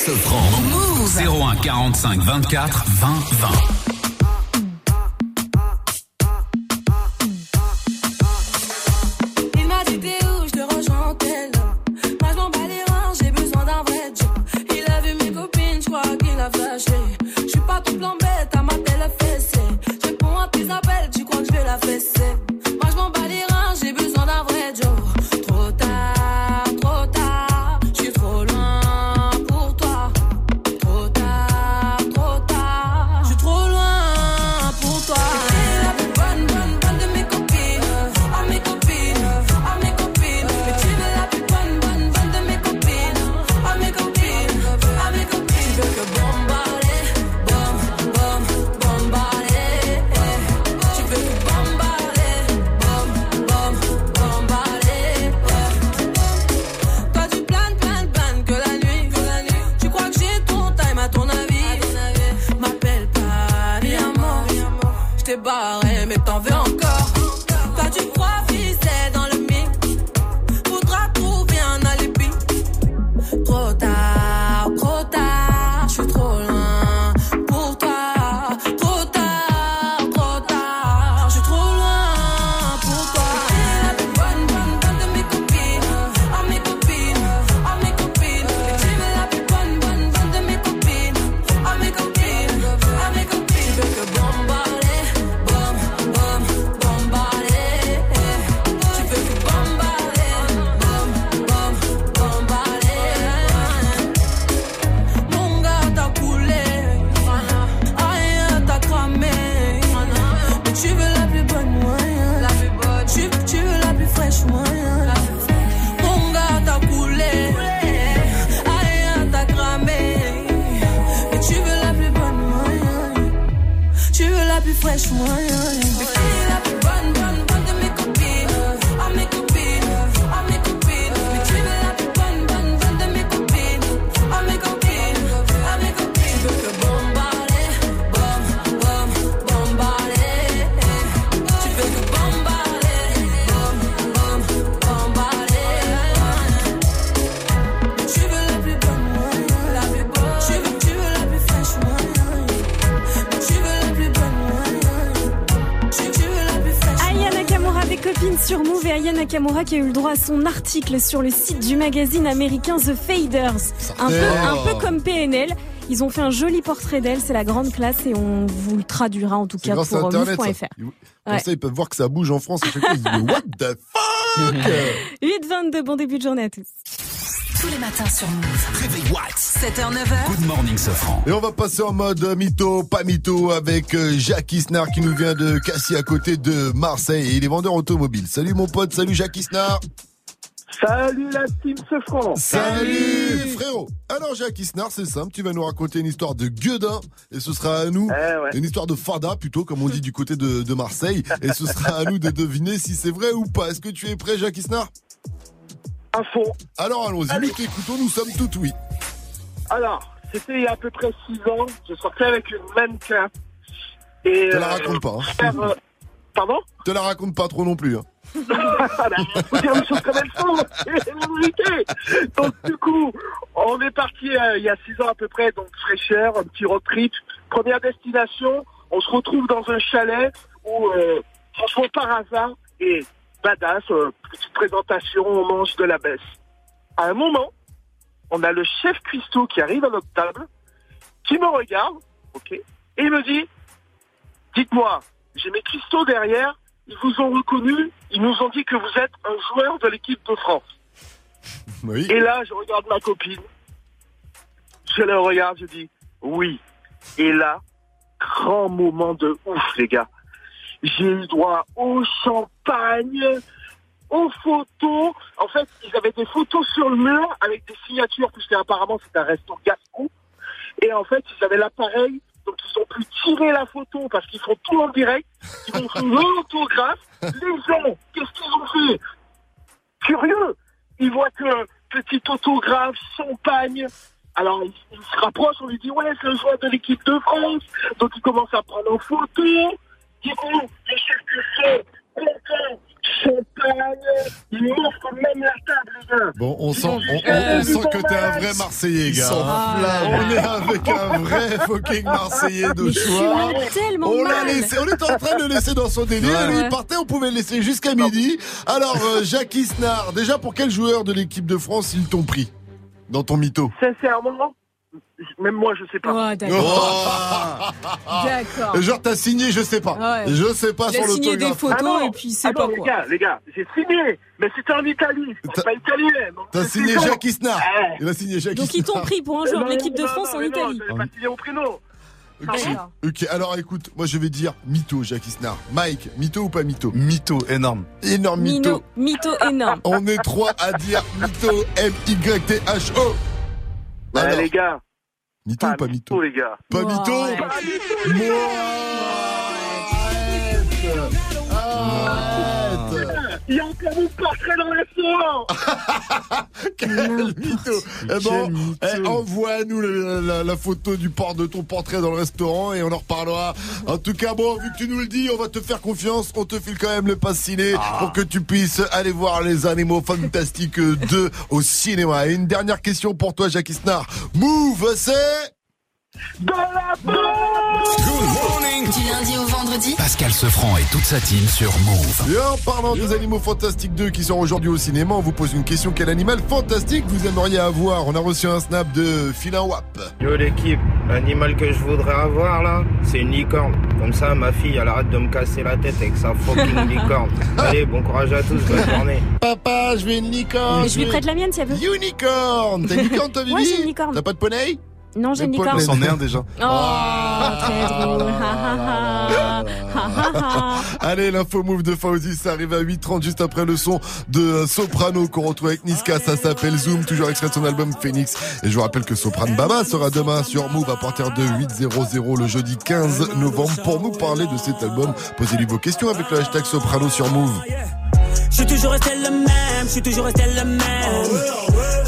Sofran. Move. 01 45 24 20 20. Nakamura qui a eu le droit à son article sur le site du magazine américain The Faders. Un peu, un peu comme PNL. Ils ont fait un joli portrait d'elle, c'est la grande classe et on vous le traduira en tout cas grâce pour ça. move.fr. Comme Ouais. ça, ils peuvent voir que ça bouge en France. Ils disent, what the fuck? [LAUGHS] 8-22, bon début de journée à tous. Tous les matins sur Move. Réveil What 7h, 9h. Good morning, Sofran. Et on va passer en mode euh, mytho, pas mytho, avec euh, Jacques Isnar qui nous vient de Cassis à côté de Marseille. Et il est vendeur automobile. Salut mon pote, salut Jacques Isnar. Salut la team Sofran. Salut frérot. Alors Jacques Isnar, c'est simple, tu vas nous raconter une histoire de gueudin et ce sera à nous, Eh une histoire de fada plutôt comme on dit du côté de, de Marseille et ce sera à nous de deviner si c'est vrai ou pas. Est-ce que tu es prêt Jacques Isnar À fond. Alors allons-y, nous t'écoutons, nous sommes tout oui. Alors, c'était il y a à peu près 6 ans. Je sortais avec une mannequin. Et, Te la euh, raconte pas. hein. faire, euh, Pardon? Te la raconte pas trop non plus. hein. [LAUGHS] faut dire les choses comme elles sont, c'est la vérité. Donc du coup, on est parti euh, il y a six ans à peu près, donc fraîcheur, un petit road trip. Première destination, on se retrouve dans un chalet où, euh, franchement par hasard, et badass, euh, petite présentation, on mange de la baisse. À un moment, on a le chef cuistot qui arrive à notre table, qui me regarde, ok, et il me dit, dites-moi, j'ai mes cuistots derrière, ils vous ont reconnu, ils nous ont dit que vous êtes un joueur de l'équipe de France. Oui. Et là, je regarde ma copine, je la regarde, je dis, oui. Et là, grand moment de ouf, les gars. J'ai eu droit au champagne, aux photos. En fait, ils avaient des photos sur le mur avec des signatures, puisque apparemment c'est un resto Gascon. Et en fait, ils avaient l'appareil, donc ils ont pu tirer la photo parce qu'ils font tout en direct. Ils vont faire [LAUGHS] l'autographe. Les gens, qu'est-ce qu'ils ont fait? Curieux. Ils voient que petit autographe, champagne. Alors, ils, ils se rapprochent, on lui dit, ouais, c'est le joueur de l'équipe de France. Donc, ils commencent à prendre en photo. Du coup, les chefs de fête, content, champagne. Ils montrent même la table, les gars. Bon, on sent, on, on- on sent que t'es un vrai Marseillais, gars. on est avec un vrai fucking Marseillais de choix. On l'a mal. laissé, on était en train de le laisser dans son délire. Ouais. Il partait, on pouvait le laisser jusqu'à midi. Alors, euh, Jacques Isnar, déjà pour quel joueur de l'équipe de France ils t'ont pris dans ton mytho? Sincèrement, Même moi, je sais pas. Oh, [LAUGHS] d'accord. D'accord. Genre, t'as signé, je sais pas. Ouais. Je sais pas sur a signé des photos Ah non. et puis c'est Ah pas non, les gars, les gars, j'ai signé, mais c'était en Italie. C'est pas italien. T'as signé. Jacques Isnar. Ouais. Il a signé Jacques Donc ils t'ont pris pour un joueur de Non, l'équipe de non, France non, en non, Italie. j'avais pas signé au prénom. D'accord. Ok, alors écoute, moi je vais dire mytho, Jacques Isnar. Mike, mytho ou pas mytho? Mytho, énorme. Énorme mytho. Mytho, mytho énorme. On est trois à dire mytho, M-Y-T-H-O. Bah, Alors, les gars. mytho ou pas mytho les gars. Pas mytho Ouais. Il y a encore mon portrait dans le restaurant. [LAUGHS] Quel mytho Eh bon, eh, envoie-nous la, la photo du port de ton portrait dans le restaurant et on en reparlera. En tout cas, bon, vu que tu nous le dis, on va te faire confiance. On te file quand même le pass ciné pour que tu puisses aller voir les animaux fantastiques 2 au cinéma. Et une dernière question pour toi, Jacques Isnar. Move, c'est... Dans la Du lundi au vendredi Pascal Sefranc et toute sa team sur Move. Et en parlant des animaux fantastiques 2 qui sont aujourd'hui au cinéma, on vous pose une question. Quel animal fantastique vous aimeriez avoir? On a reçu un snap de Filin Wap. Yo l'équipe, l'animal que je voudrais avoir là, c'est une licorne. Comme ça, ma fille, elle arrête de me casser la tête avec sa fucking [LAUGHS] licorne. Allez, bon courage à tous, bonne journée. Papa, je veux une licorne. Mais je lui prête la mienne si elle veut. Unicorn T'as une licorne toi, Vivi Ouais, j'ai une licorne. T'as pas de poney? Non, j'ai une licorne. C'en est un déjà. Oh, très drôle. Ha, ha, ha. Ha, ha, ha. Allez, l'info move de Fauzi, ça arrive à 8h30 juste après le son de Soprano qu'on retrouve avec Niska, ça s'appelle Zoom, toujours extrait de son album Phoenix. Et je vous rappelle que Soprano Baba sera demain sur Move à partir de 8.00 le jeudi 15 novembre pour nous parler de cet album. Posez-lui vos questions avec le hashtag Soprano sur Move. Je suis toujours resté le même, je suis toujours resté le même.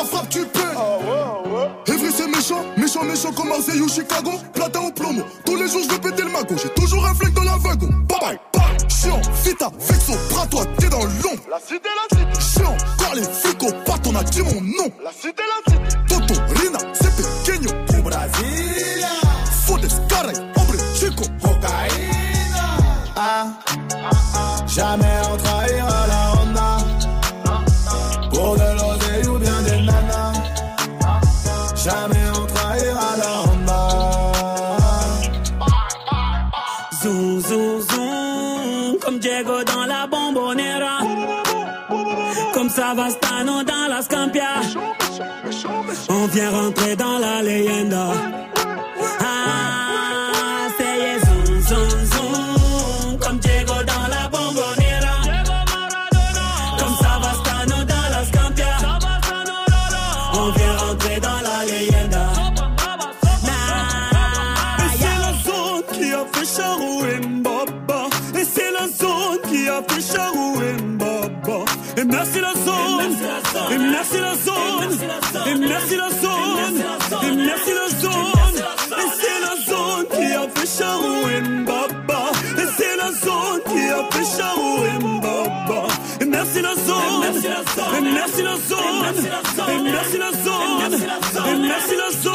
la frappe, tu paies. Evry c'est méchant, méchant, méchant comme Marseille ou Chicago. Platin ou plomo, tous les jours je vais péter le mago. J'ai toujours un flingue dans la wagon. Bye bye, bye. Chiant, vita, vexo, bras toi, t'es dans l'ombre. La cité, la cité. Chiant, car les flics au on a dit mon nom. La cité, la cité. Vient rentrer dans zone qui a fait Charou et Mbaba. Et merci la zone. Merci la zone. Merci la zone. Merci la zone.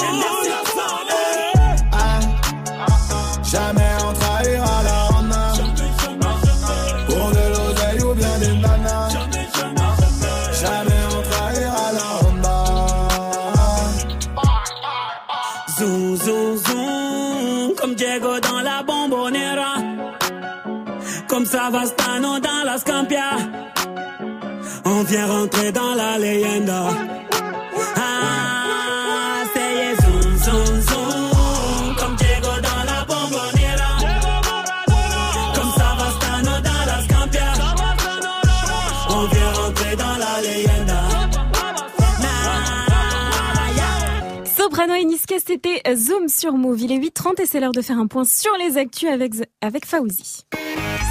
On vient rentrer dans la leyenda. Ah, c'est zoom, zoom, zoom. Comme Diego dans la bombonera. Comme Savastano dans la Scampia. On vient rentrer dans la leyenda. Soprano et c'était Zoom sur Move. Il est 8h30 et c'est l'heure de faire un point sur les actus avec, avec Fauzi.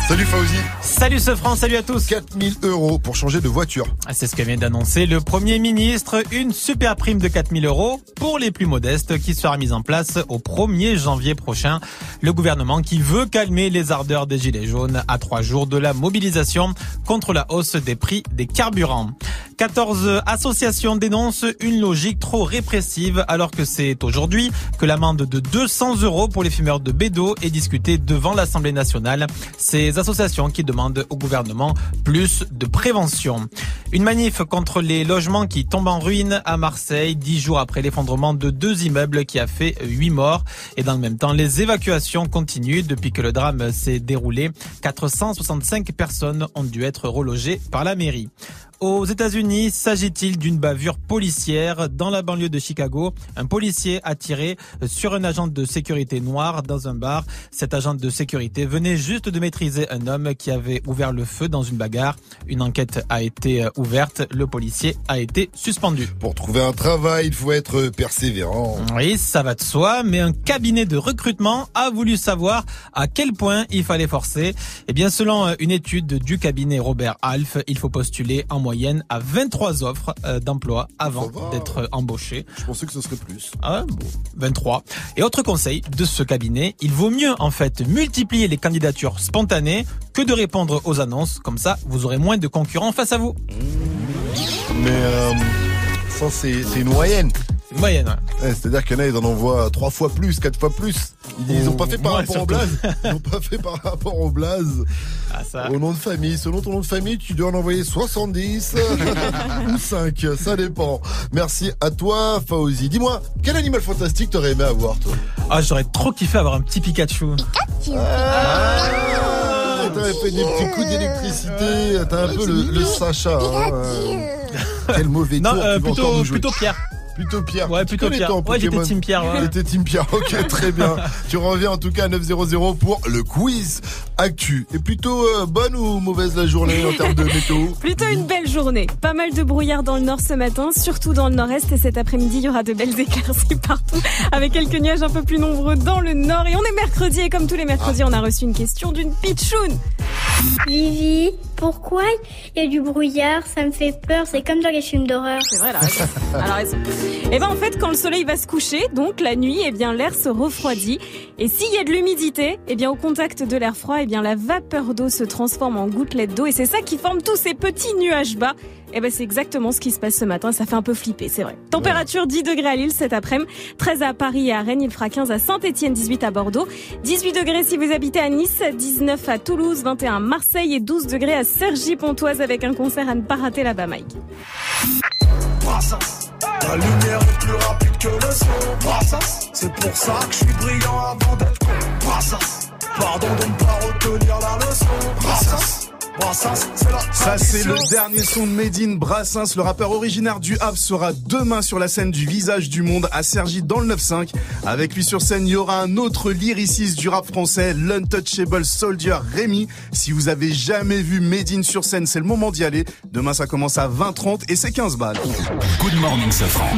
Salut Fauzi. Salut ce France, salut à tous. 4000 euros pour changer de voiture. Ah, C'est ce que vient d'annoncer le Premier ministre. Une super prime de 4000 euros pour les plus modestes qui sera mise en place au 1er janvier prochain. Le gouvernement qui veut calmer les ardeurs des Gilets jaunes à trois jours de la mobilisation contre la hausse des prix des carburants. 14 associations dénoncent une logique trop répressive alors que c'est aujourd'hui que l'amende de 200 euros pour les fumeurs de bédo est discutée devant l'Assemblée nationale. Ces associations qui demandent au gouvernement plus de prévention. Une manif contre les logements qui tombent en ruine à Marseille, dix jours après l'effondrement de deux immeubles qui a fait huit morts. Et dans le même temps, les évacuations continuent depuis que le drame s'est déroulé. 465 personnes ont dû être relogées par la mairie. Aux États-Unis, s'agit-il d'une bavure policière dans la banlieue de Chicago? Un policier a tiré sur un agent de sécurité noir dans un bar. Cet agent de sécurité venait juste de maîtriser un homme qui avait ouvert le feu dans une bagarre. Une enquête a été ouverte. Le policier a été suspendu. Pour trouver un travail, il faut être persévérant. Oui, ça va de soi, mais un cabinet de recrutement a voulu savoir à quel point il fallait forcer. Eh bien, selon une étude du cabinet Robert Half, il faut postuler en moyenne à 23 offres euh, d'emploi avant d'être embauché. Je pensais que ce serait plus. Ah, bon, 23. Et autre conseil de ce cabinet, il vaut mieux en fait multiplier les candidatures spontanées que de répondre aux annonces. Comme ça, vous aurez moins de concurrents face à vous. Mais euh, ça, c'est une moyenne. Une moyenne, ouais. C'est-à-dire qu'il y en a, ils en envoient trois fois plus, quatre fois plus. Ils, ils ont pas fait par rapport au blaze. Ils ont pas fait par rapport au blaze. Ah, Au nom de famille. Selon ton nom de famille, tu dois en envoyer 70 [LAUGHS] ou 5. Ça dépend. Merci à toi, Fauzi. Dis-moi, quel animal fantastique t'aurais aimé avoir, toi? Ah, j'aurais trop kiffé avoir un petit Pikachu. Ah, T'aurais fait des petits coups d'électricité. T'as un peu le, le Sacha. hein. Quel mauvais Non, tour euh, tu vas encore plutôt, nous jouer. plutôt Pierre. Plutôt Pierre. Ouais, Tu plutôt Pierre. Ouais, j'étais Pokémon. Team Pierre, ouais. T'étais Team Pierre. Ok, [LAUGHS] très bien. tu reviens en tout cas à 900 pour le quiz actu. Et plutôt euh, bonne ou mauvaise la journée en termes de météo? Plutôt une belle journée. Pas mal de brouillard dans le nord ce matin, surtout dans le nord-est. Et cet après-midi, il y aura de belles éclaircies partout, avec quelques nuages un peu plus nombreux dans le nord. Et on est mercredi, et comme tous les mercredis, on a reçu une question d'une pitchoun. Vivi, pourquoi il y a du brouillard Ça me fait peur, c'est comme dans les films d'horreur. C'est vrai, elle a raison. Elle. Et ben en fait, quand le soleil va se coucher, donc la nuit, eh bien l'air se refroidit. Et s'il y a de l'humidité, eh bien au contact de l'air froid, eh bien la vapeur d'eau se transforme en gouttelettes d'eau. Et c'est ça qui forme tous ces petits nuages bas. Et ben c'est exactement ce qui se passe ce matin. Ça fait un peu flipper, c'est vrai. Température 10 degrés à Lille cet après-midi, 13 à Paris et à Rennes. Il fera 15 à Saint-Etienne, 18 à Bordeaux, 18 degrés si vous habitez à Nice, 19 à Toulouse, 21 à Marseille et 12 degrés à Cergy-Pontoise avec un concert à ne pas rater là-bas, Mike. Brassens. La lumière est plus rapide que le son. Brassens. C'est pour ça que je suis brillant avant d'être con. Brassens. Pardon de ne pas retenir la leçon. Brassens. Brassens, c'est la Ça, c'est le dernier son de Medine Brassens. Le rappeur originaire du Havre sera demain sur la scène du Visage du Monde à Cergy dans le 9-5. Avec lui sur scène, il y aura un autre lyriciste du rap français, l'Untouchable Soldier Rémi. Si vous avez jamais vu Medine sur scène, c'est le moment d'y aller. Demain, ça commence à 20h30 et c'est 15 balles. Good morning, Safran.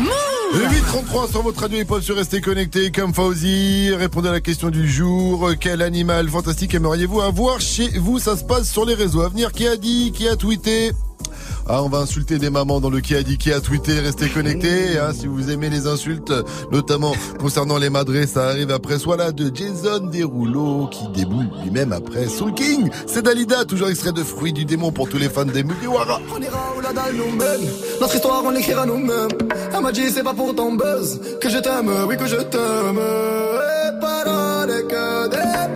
Le 833 sur votre radio sur Restez Connectés comme Fauzi. Répondez à la question du jour. Quel animal fantastique aimeriez-vous avoir chez vous? Ça se passe sur les réseaux venir. Qui a dit Qui a tweeté ah, on va insulter des mamans dans le qui a dit, qui a tweeté, restez connectés, hein, si vous aimez les insultes, notamment concernant les madrés, ça arrive après soit là de Jason Derulo, qui déboule lui-même après Soul King. C'est Dalida, toujours extrait de Fruits du démon pour tous les fans des Mugiwara. On ira où la dalle nous mène. Notre histoire, on l'écrira nous-mêmes. Elle m'a dit, c'est pas pour ton buzz que je t'aime, oui que je t'aime. Et que des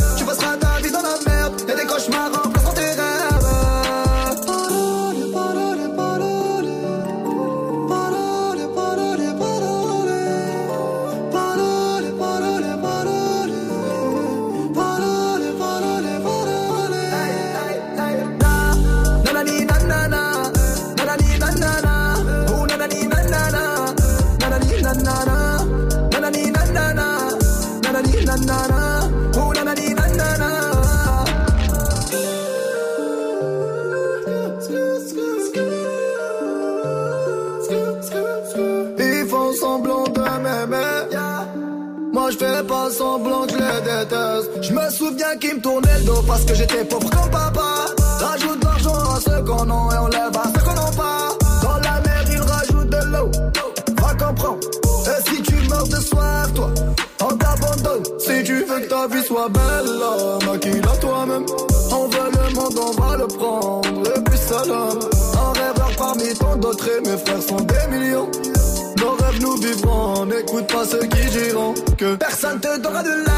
De l'aide.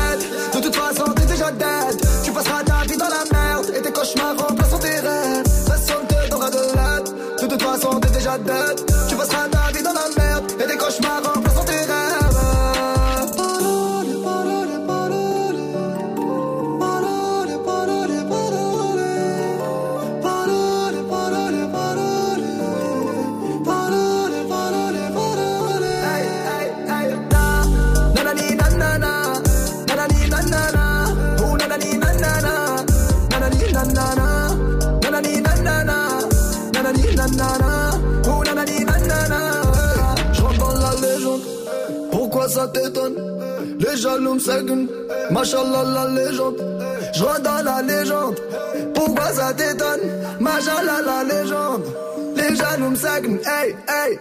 Seguent, machallah la légende. Je dans la légende, pourquoi ça t'étonne? Machallah la légende. Les jaloux me hey, hey,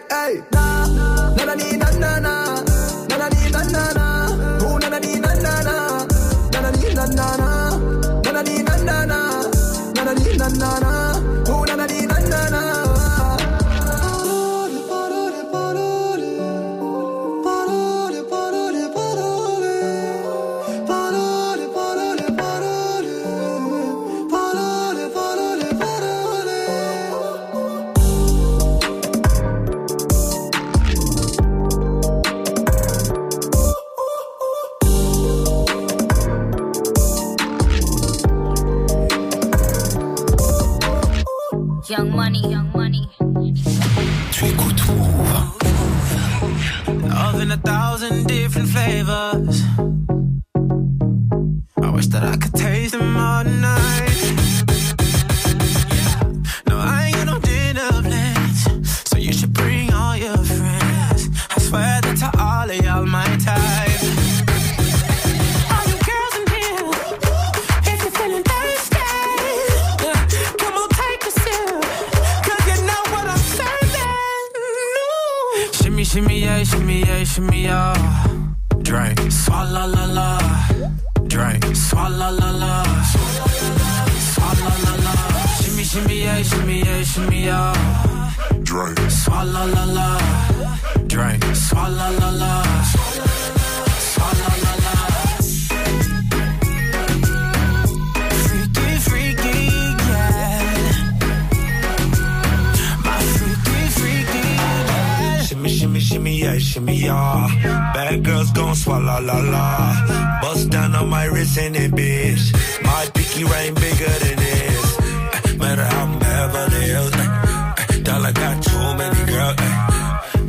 yeah, shimmy, yeah. Bad girls gon' swallow la la. Bust down on my wrist and it, bitch. My pinky ring bigger than this. Eh, Matter how I'm Beverly Hills. eh, Dollar got too many girls. eh.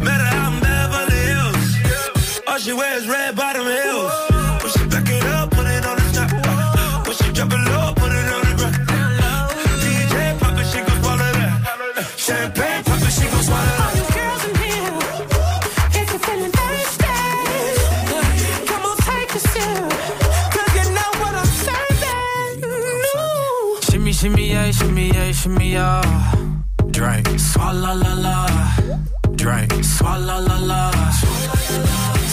Matter how I'm Beverly Hills. All she wears red bottom heels. When she back it up, put it on the top. Uh, When she drop it low, put it on the ground. DJ pop it, she gon' swallow that. Uh, Champagne pop it, she gon' swallow that. Shimmy, yeah, shimmy, yeah. Drink, swalla la la. drink. Swalla la la,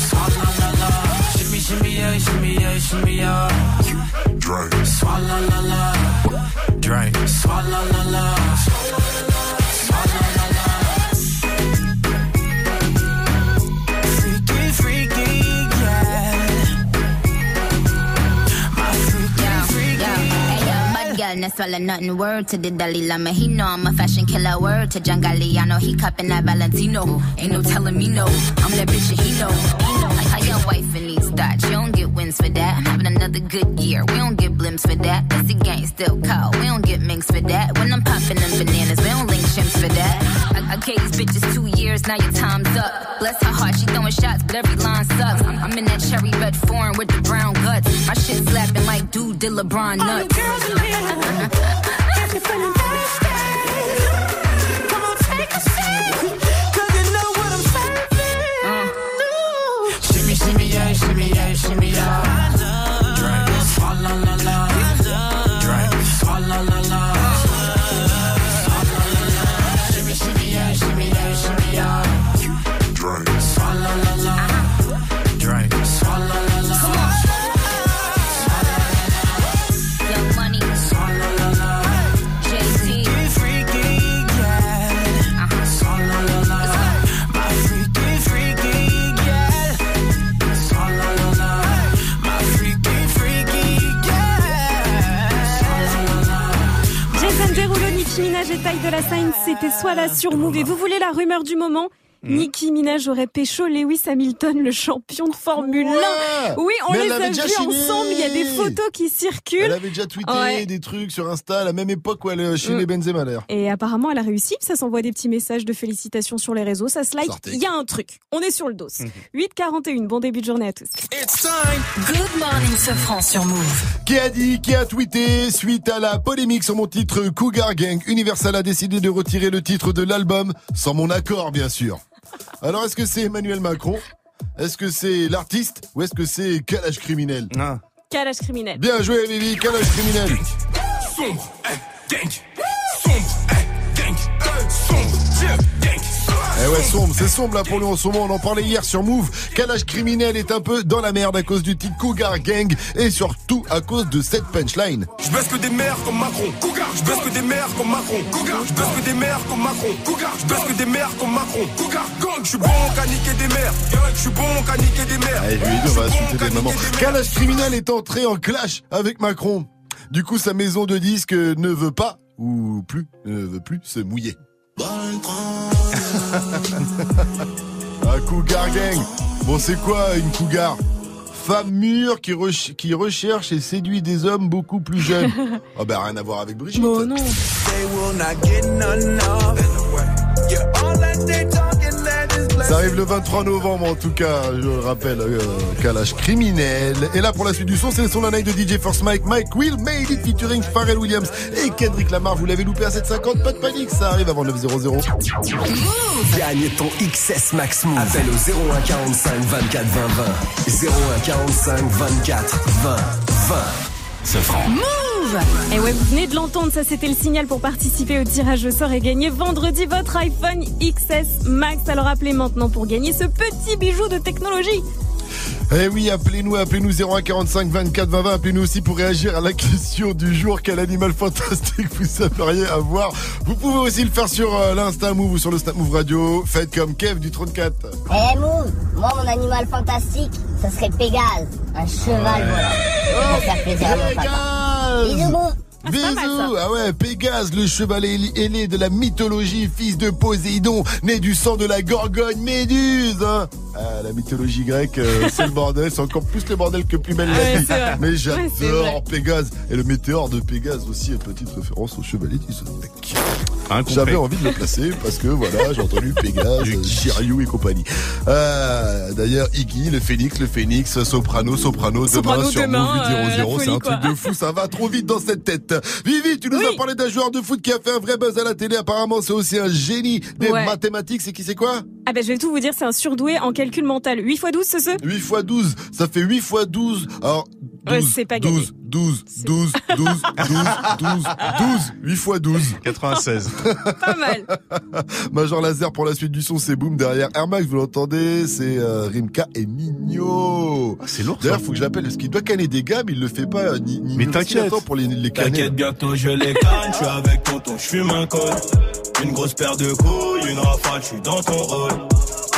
swalla la la. Shimmy shimmy yeah, shimmy yeah, shimmy yeah. Drink. Swalla la la, drink. Swalla la la. Girl, swallow nothing. Word to the Dalai Lama. He know I'm a fashion killer. Word to John Galliano. He cupping that Valentino. Ain't no telling me no. I'm that bitch and he know. He know. How your wife in these thoughts. You don't get wins for that. I'm having another good year. We don't get blimps for that. That's the gang still cold. We don't get minks for that. When I'm popping them bananas, we don't link chimps for that. I, I gave these bitches two years. Now your time's up. Bless her heart. She throwing shots, but every line sucks. I'm, I'm in that cherry red foreign with the brown guts. My shit slapping like dude did LeBron nuts. If [LAUGHS] you're feeling thirsty, come on, take a sip. Yeah, shimmy, yeah, shimmy, yeah. Et Ty de la Sign, c'était soit là sur Move. Et vous voulez la rumeur du moment Hmm. Nicki Minaj aurait pécho Lewis Hamilton, le champion de Formule 1. Oui, on Mais les a déjà vus ensemble. Il y a des photos qui circulent. Elle avait déjà tweeté Ouais. des trucs sur Insta à la même époque où elle est chez Mm. les Benzema d'ailleurs. Et apparemment, elle a réussi. Ça s'envoie des petits messages de félicitations sur les réseaux. Ça se like. Il y a un truc. On est sur le dos. 8h41. Bon début de journée à tous. Good morning, ce franc sur Move. Qui a dit, qui a tweeté suite à la polémique sur mon titre Cougar Gang, Universal a décidé de retirer le titre de l'album sans mon accord bien sûr. Alors est-ce que c'est Emmanuel Macron? Est-ce que c'est l'artiste? Ou est-ce que c'est Calage criminel? Calage criminel. Bien joué Vivi, Calage criminel. Sombre, gang. Eh ouais, sombre, c'est sombre là pour lui en ce moment. On en parlait hier sur Move. Calage criminel est un peu dans la merde à cause du titre Cougar Gang et surtout à cause de cette punchline. Je baisse que des mères comme Macron. Cougar. Je baisse que des mères comme Macron. Cougar. Je baisse que des mères comme Macron. Cougar. Je baisse que des mères comme Macron. Cougar. Gang. Je suis bon qu'à niquer des mères. Je suis bon qu'à niquer des mères. Eh, je lui on va insulter des mamans. Calage criminel est entré en clash avec Macron. Du coup, sa maison de disques ne veut pas, ou plus, ne veut plus se mouiller. [LAUGHS] Un cougar gang. Bon, c'est quoi une cougar? Femme mûre qui, qui recherche et séduit des hommes beaucoup plus jeunes. Oh [LAUGHS] bah rien à voir avec Brigitte. Bon, non. Ça arrive le 23 novembre en tout cas, je le rappelle, euh, calage criminel. Et là pour la suite du son, c'est le son d'un de DJ First Mike, Mike Will Made It featuring Pharrell Williams et Kendrick Lamar. Vous l'avez loupé à 750, pas de panique, ça arrive avant 900. Gagne ton XS Max Move. Appelle au 01 45 24 20 20. 01 45 24 20 20. Ce franc. Move Et ouais, vous venez de l'entendre, ça c'était le signal pour participer au tirage au sort et gagner vendredi votre iPhone XS Max. Alors appelez maintenant pour gagner ce petit bijou de technologie. Eh oui, appelez-nous, appelez-nous 01 45 24 20 20. Appelez-nous aussi pour réagir à la question du jour. Quel animal fantastique vous aimeriez avoir? Vous pouvez aussi le faire sur euh, l'Insta Move ou sur le Snap Move Radio. Faites comme Kev du 34. Eh Move, moi mon animal fantastique, ça serait Pégase, un cheval volant. Ça va faire plaisir à mon papa. Bisous Move. Bisous Ah ouais, Pégase, le cheval ailé de la mythologie, fils de Poséidon, né du sang de la Gorgone Méduse hein. Ah, La mythologie grecque, euh, [LAUGHS] c'est le bordel, c'est encore plus le bordel que plus belle Ah ouais, la vie. Mais Ouais, j'adore Pégase. Et le météore de Pégase aussi, petite référence au chevalier du Zodiac. Incompris. J'avais envie de le placer parce que voilà, j'ai entendu [LAUGHS] Pégase, Shiryu et compagnie. Euh, D'ailleurs, Iggy, le Phénix, le Phénix, Soprano, Soprano, Soprano demain sur demain, Move euh, 800, la c'est un truc de fou, ça va trop vite dans cette tête. Vivi, tu nous as parlé d'un joueur de foot qui a fait un vrai buzz à la télé, apparemment c'est aussi un génie des Ouais. mathématiques, c'est qui c'est quoi? Ah ben je vais tout vous dire, c'est un surdoué en calcul mental. 8 x 12 c'est ce? 8 x 12, ça fait 8 x 12. Alors, 12, Ouais, c'est pas gagné. 12, 12, 12, 12, 12, 12, 12, 8 fois 12. 96. Pas mal. [LAUGHS] Major Laser pour la suite du son, c'est boom derrière Air Max, vous l'entendez, c'est euh, Rimka et Nino. c'est lourd. D'ailleurs, faut que je l'appelle parce qu'il doit canner des gars, mais il le fait pas. euh, Ni, ni Mais t'inquiète. Attends pour les, les. T'inquiète, bientôt je les canne, je suis avec tonton, je fume un col. Une grosse paire de couilles, une rafale, je suis dans ton rôle.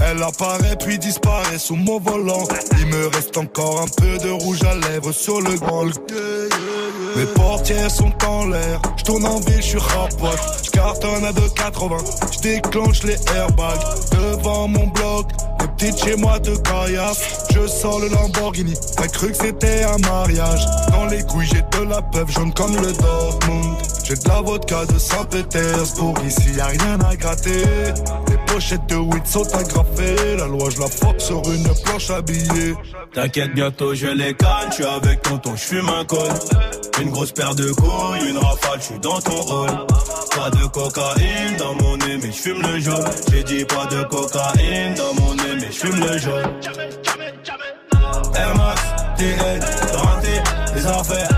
Elle apparaît puis disparaît sous mon volant. Il me reste encore un peu de rouge à lèvres sur le grand. Mes portières sont en l'air. Je tourne en ville, je suis rapote. Je cartonne à 2,80. Je déclenche les airbags devant mon bloc. Les petites chez moi de caillasse. Je sors le Lamborghini. T'as cru que c'était un mariage. Dans les couilles, j'ai de la peuple jaune comme le Dortmund. J'ai de la vodka de Saint-Pétersbourg. Ici, y a rien à gratter. Les pochettes de weed sont agrafées. La loi, je la force sur une planche habillée. T'inquiète, bientôt je les canne, je avec tonton, je fume un col. Une grosse paire de couilles, une rafale, je suis dans ton rôle. Pas de cocaïne dans mon nez, mais je fume le jaune. J'ai dit pas de cocaïne dans mon nez, mais je fume le jaune. Air Max, TN, les affaires.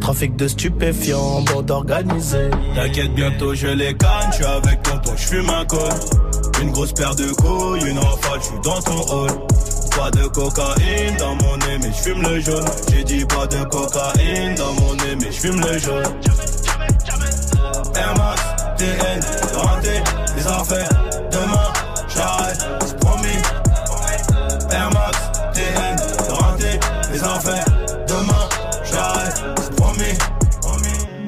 Trafic de stupéfiants, bande organisée. T'inquiète, bientôt je les canne, je suis avec tonton, je fume un col. Une grosse paire de couilles, une rafale, je suis dans ton hall. Pas de cocaïne dans mon nez, mais je fume le jaune. J'ai dit pas de cocaïne dans mon nez, mais je fume le jaune. Air Max, TN, les affaires.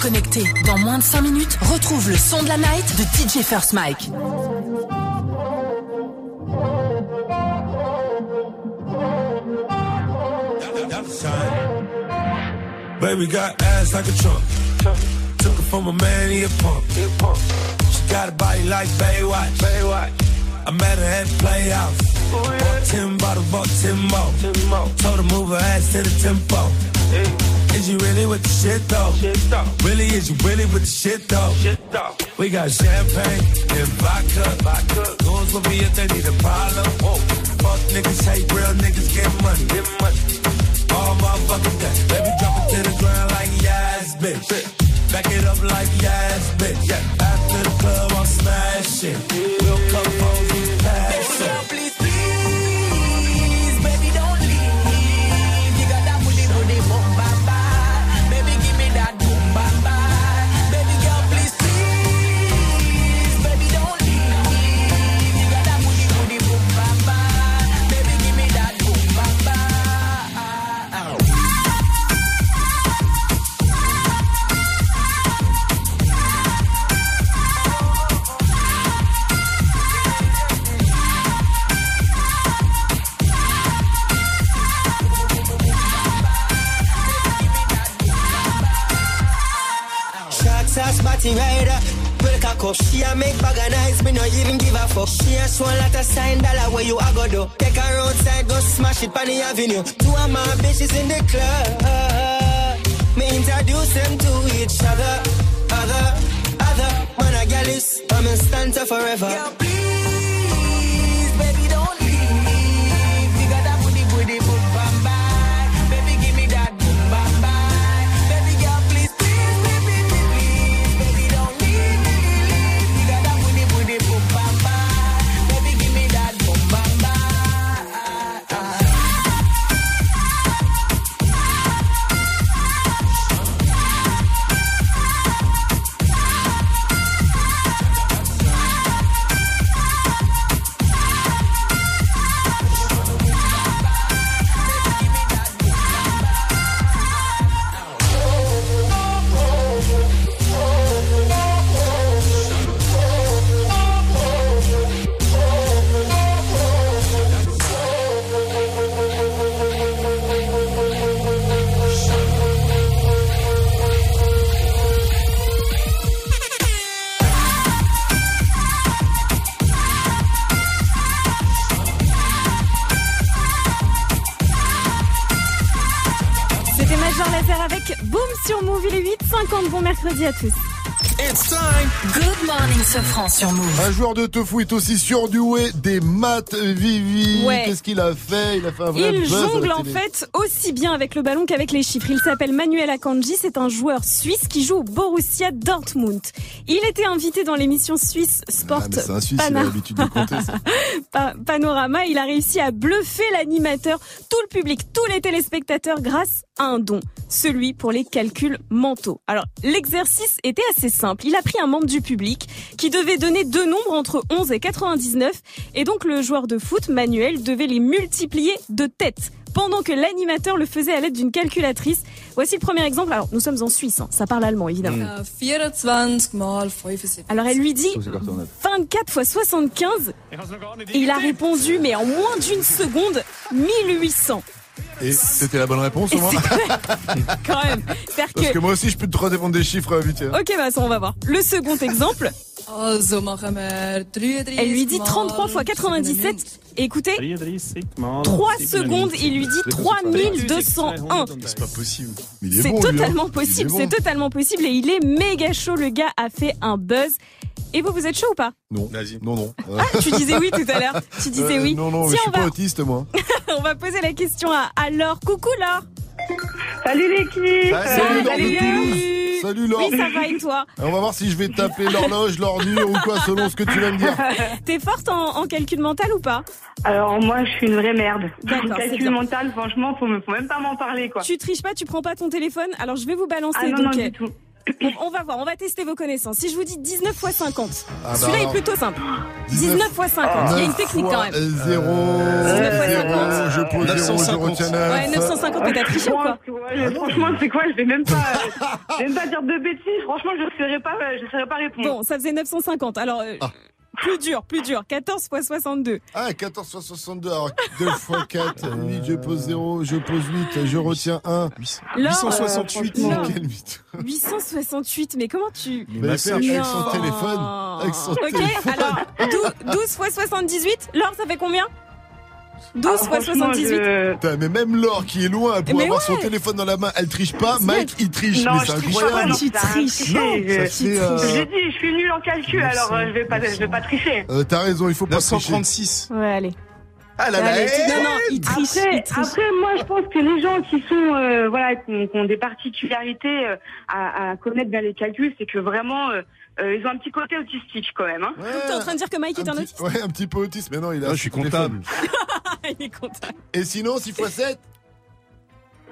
Connecté. Dans moins de 5 minutes, retrouve le son de la night de DJ First Mike. Baby got ass like a trunk. Took it from a man, he a punk. She got a body like Baywatch. Baywatch. I met her at playhouse. Bought ten bottles, bought ten more. Told her move her ass to the tempo. Eh, is you really with the shit though? Really, is you really with the shit though? We got champagne and vodka. Goons will be if they need a problem. Fuck niggas hate real niggas get money. Get money. All motherfucking day. Baby, drop it to the ground like yes, bitch. Back it up like yes, bitch. After the club, I'm smashing. We'll come home, you passion. Please, Spotty rider. A cock up. She a make bag of nice, me no even give a fuck. She a a lot of sign dollar where you a go do. Take her outside, go smash it on the avenue. Two of my bitches in the club. Me introduce them to each other, other, other. Man, a gal is, I'm in stanza forever. À tous. Sur Move. Un joueur de tofu est aussi surdoué des maths, Vivi. Ouais. Qu'est-ce qu'il a fait? Il a fait un vrai Il buzz jongle en fait aussi bien avec le ballon qu'avec les chiffres. Il s'appelle Manuel Akanji, c'est un joueur suisse qui joue au Borussia Dortmund. Il était invité dans l'émission suisse Sport Ah, mais un Suisse, il a de compter. ça. [LAUGHS] Pa- Panorama. Il a réussi à bluffer l'animateur, tout le public, tous les téléspectateurs grâce à un don, celui pour les calculs mentaux. Alors l'exercice était assez simple. Il a pris un membre du public qui devait donner deux nombres entre 11 et 99 et donc le joueur de foot, Manuel, devait les multiplier de tête pendant que l'animateur le faisait à l'aide d'une calculatrice. Voici le premier exemple. Alors nous sommes en Suisse, hein. ça parle allemand évidemment. 24 mal 75. Alors elle lui dit 24 fois 75 et il a répondu mais en moins d'une seconde 1800 Et c'était la bonne réponse au moins [LAUGHS] quand même. Parce que que moi aussi, je peux te redépendre des chiffres euh, vite. hein. Ok, bah ça on va voir. Le second exemple, 33 elle lui dit mal 33 fois 97. Et écoutez, 3 3 secondes, il lui dit 3201. C'est pas possible. C'est bon, lui, hein. totalement possible, bon. c'est totalement possible et il est méga chaud. Le gars a fait un buzz. Et vous, vous êtes chaud ou pas? Non, non, non. Ah, tu disais oui tout à l'heure. Tu disais Euh, oui. Non, non, mais je suis on pas va, autiste, moi. [LAUGHS] on va poser la question à, à Laure. Coucou Laure. Salut l'équipe Salut, Laure de Salut. Toulouse. Salut, Laure. Oui, ça va et toi On va voir si je vais t'appeler l'horloge, l'ordure ou quoi, selon ce que tu vas me dire. [LAUGHS] T'es forte en, en calcul mental ou pas Alors moi je suis une vraie merde. D'accord, c'est Calcul bien. mental, franchement, faut, me- faut même pas m'en parler quoi. Tu triches pas, tu prends pas ton téléphone. Alors je vais vous balancer. Ah non, donc, non, euh, du tout. On, on va voir, on va tester vos connaissances. Si je vous dis 19 x 50, Ah bah celui-là est plutôt simple. 19 x 50, il y a une technique quand même. 0, 0, 19 je pose 0, je retiens 9. Ouais, 950, mais t'as triché ou quoi Ouais, franchement, c'est quoi Je vais même pas, je vais même pas dire de bêtises. Franchement, je ne saurais pas, je saurais pas répondre. Bon, ça faisait 950. Alors, euh, plus dur, plus dur. 14 x 62. Ah, 14 fois 62, alors 2 fois 4, 8, je pose 0, je pose 8, je retiens 1. Là, 868, euh, quel mythe. 868, mais comment tu... Mais avec son téléphone. Avec son Ok, téléphone. alors 12, 12 x 78. Laure, ça fait combien? 12 x 78. Putain, mais même Laure qui est loin pour Mais avoir ouais. son téléphone dans la main, elle triche pas. Mike, il triche. Non, mais je c'est triche pas, incroyable. non, Tu t'as triches. triché, Non, je- fait, euh, J'ai dit, je suis nulle en calcul, alors euh, je vais pas, je vais pas tricher. euh, T'as raison, il faut pas tricher. 936. Ouais, allez. Ah là là, Allez, eh, non, non, il triche, Après, il triche. après, moi, je pense que les gens qui sont, euh, voilà, qui ont, qui ont des particularités euh, à, à connaître bien les calculs, c'est que vraiment, euh, euh, ils ont un petit côté autistique quand même. Hein. T'es en train de dire que Mike est un petit- autiste Ouais, un petit peu autiste, mais non, il a. Ah, je suis comptable. [LAUGHS] Il est content. Et sinon, 6 x 7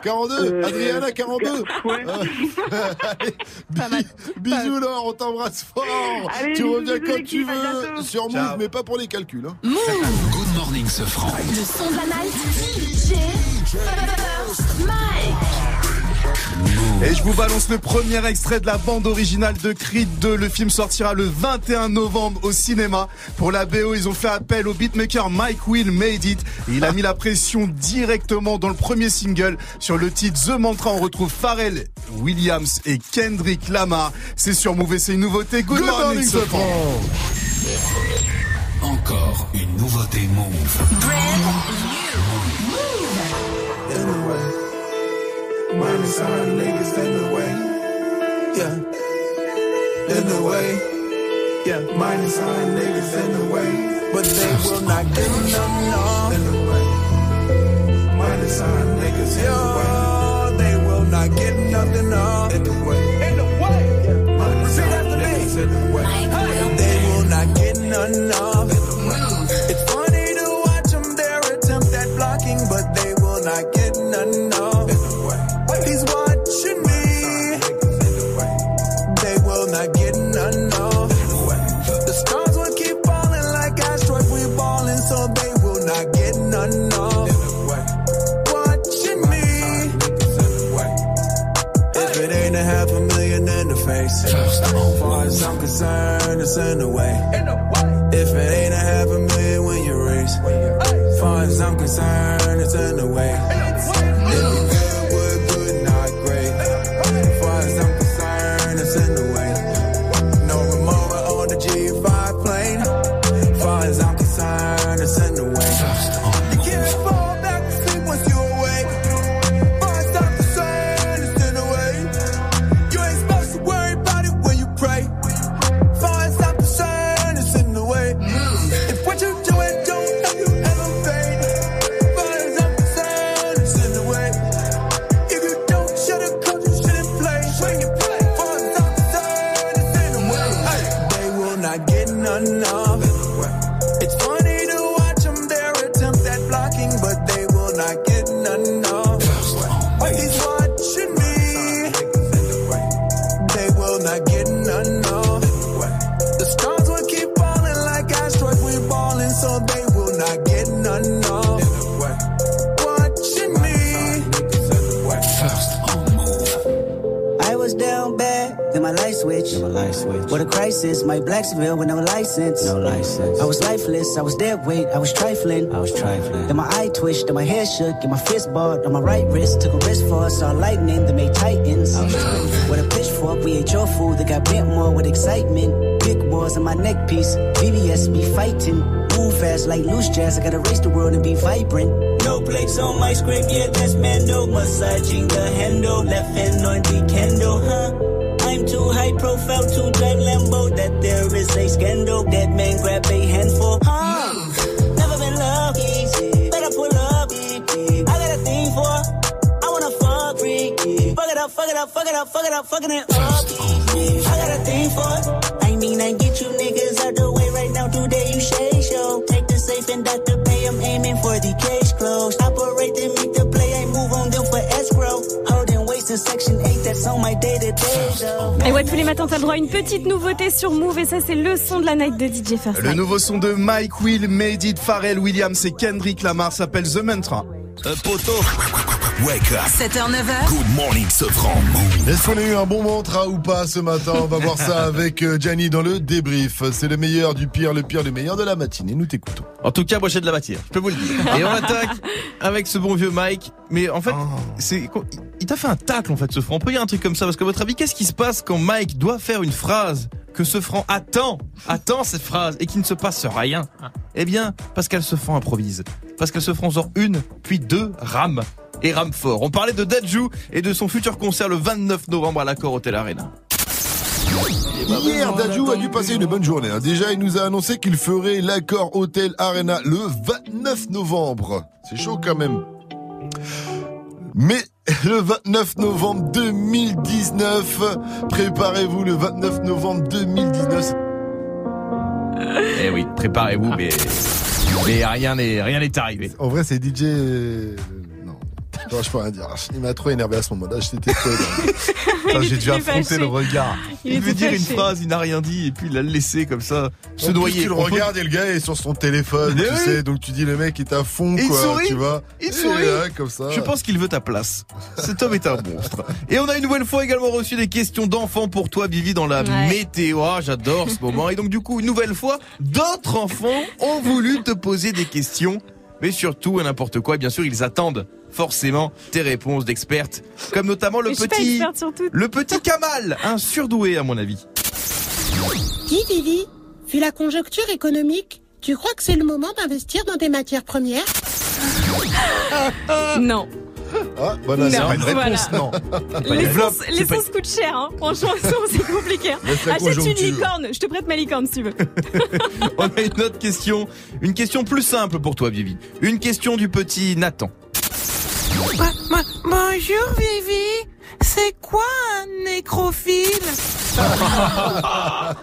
42 Euh, Adriana, 42 [LAUGHS] Ouais. Euh, [LAUGHS] allez, bi- Bisous Laure, on t'embrasse fort Allez, Tu bisous, reviens bisous, quand tu veux sur Move, Ciao. mais pas pour les calculs. Hein. Move. Good morning, ce franc. Le son de la night. DJ Mike. Et je vous balance le premier extrait de la bande originale de Creed 2. Le film sortira le 21 novembre au cinéma. Pour la BO, ils ont fait appel au beatmaker Mike Will Made It. Et il a mis la pression directement dans le premier single. Sur le titre The Mantra, on retrouve Pharrell Williams et Kendrick Lamar. C'est sur Move et c'est une nouveauté. Good, Good morning, morning, Sofran. Encore une nouveauté Move. Minus our niggas in the way. Yeah. In the way. Yeah. Minus our niggas in the way. But they will not get none off. In the way. Minus our niggas in the way. They will not get nothing off. In the way. In the way. Yeah. Minus our niggas in the way. They will not get none off. It's funny to watch them their attempt at blocking, but they will not as far as I'm concerned, it's in the way. If it ain't a half a million when you raise, as far as I'm concerned, it's in the way. Switch. What a crisis, my Blacksville civil with no license. No license. I was lifeless, I was dead weight, I was trifling. I was trifling. Then my eye twitched, then my hair shook, and my fist balled on my right wrist. Took a risk for us, saw lightning that made titans. I was. With a pitchfork, we ate your food that got bent more with excitement. Big wars on my neck piece, VVS be fighting. Move fast like loose jazz, I gotta race the world and be vibrant. No plates on my scrape, yeah, that's man. No Massaging the handle, left hand on the candle, huh? Too high profile to drive Lambo. That there is a scandal. That man grab a handful, huh? Never been lucky, better pull up. I got a thing for, I wanna fuck freak. Fuck it up, fuck it up, fuck it up, fuck it up, fucking it up. I got a thing for, I mean, I get you niggas out the way right now. Today you shade show. Take the safe and Dr. Pay, I'm aiming for the case closed. Operate Et ouais, tous les matins, t'as le droit à une petite nouveauté sur Move et ça, c'est le son de la night de DJ First. Le nouveau son de Mike Will, Made It, Pharrell Williams et Kendrick Lamar s'appelle The Mantra. Un poteau. Wake up. 7h, 9h. Good morning, Sofran. Est-ce qu'on a eu un bon mantra ou pas ce matin On va voir ça [LAUGHS] avec euh, Gianni dans le débrief. C'est le meilleur du pire, le pire, le meilleur de la matinée. Nous t'écoutons. En tout cas, moi j'ai de la matière, je peux vous le dire. [LAUGHS] Et on attaque avec ce bon vieux Mike. Mais en fait, c'est il t'a fait un tacle en fait, ce franc. On peut dire un truc comme ça parce qu'à votre avis, qu'est-ce qui se passe quand Mike doit faire une phrase que ce franc attend, attend cette phrase et qu'il ne se passe rien? Eh bien, parce qu'elle se franc improvise. Parce qu'elle se franc sort une, puis deux rames et rame fort. On parlait de Dajou et de son futur concert le 29 novembre à l'accord Hotel Arena. Hier, Dajou a dû passer une bonne journée. hein. Déjà, il nous a annoncé qu'il ferait l'accord Hotel Arena le 29 novembre. C'est chaud quand même. Mais [LAUGHS] le 29 novembre 2019, préparez-vous le 29 novembre 2019. Eh oui, préparez-vous, mais, mais rien n'est rien n'est arrivé. En vrai, c'est DJ. [LAUGHS] Non. Je peux rien dire. Il m'a trop énervé à ce moment-là. J'étais trop énervé. [LAUGHS] J'ai dû affronter fâché. le regard. Il devait dire une phrase, il n'a rien dit, et puis il l'a laissé comme ça, se noyer. Tu le peut- regardes et le gars est sur son téléphone, Mais tu oui. sais. Donc tu dis le mec est à fond, Et il quoi. sourit. Tu vois. Il Et sourit. là, comme ça. Je pense qu'il veut ta place. Cet homme est un monstre. Et on a une nouvelle fois également reçu des questions d'enfants pour toi, Vivi, dans la Ouais. météo. Ah, J'adore ce moment. Et donc, du coup, une nouvelle fois, d'autres enfants ont voulu te poser des questions. Mais surtout, à n'importe quoi, bien sûr, ils attendent forcément tes réponses d'expertes. Comme notamment le pas petit, le petit Kamal, un surdoué à mon avis. Dis Vivi, vu la conjoncture économique, tu crois que c'est le moment d'investir dans des matières premières? [LAUGHS] Non. Ah, bonne Non, année. Pas une réponse, voilà. non. L'essence c'est l'essence coûte cher, hein. Franchement, c'est compliqué. hein. Achète une licorne. Je te prête ma licorne si tu veux. [LAUGHS] On a une autre question. Une question plus simple pour toi, Vivi. Une question du petit Nathan. What? Bonjour Vivi, c'est quoi un nécrophile?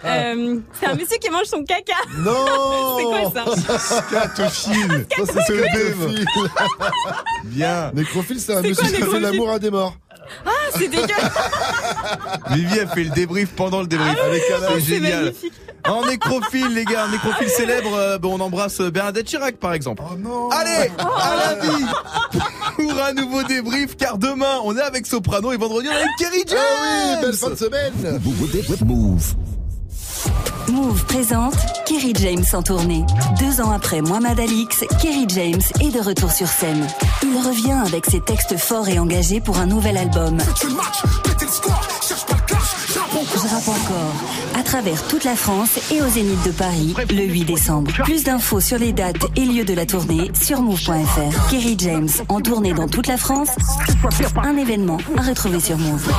Euh, c'est un monsieur qui mange son caca. [LAUGHS] Non [LAUGHS] C'est quoi ça? Scatophile. [LAUGHS] Bien. Nécrophile, c'est un C'est monsieur quoi, qui fait l'amour à des morts. Ah, c'est dégueu. Vivi a fait le débrief pendant le débrief. Ah oui, c'est génial. magnifique. En nécrophile, les gars, un nécrophile célèbre, euh, bon, on embrasse Bernadette Chirac, par exemple. Oh non Allez, à la vie pour un nouveau débrief, car demain, on est avec Soprano et vendredi, on est avec Kerry James. Ah oui, belle fin de semaine Move. Move présente Kerry James en tournée. Deux ans après Mohamed Alix, Kerry James est de retour sur scène. Il revient avec ses textes forts et engagés pour un nouvel album. Je rappe encore. À travers toute la France et au Zénith de Paris, le 8 décembre. Plus d'infos sur les dates et lieux de la tournée sur move.fr. Kerry James en tournée dans toute la France. Un événement à retrouver sur Move.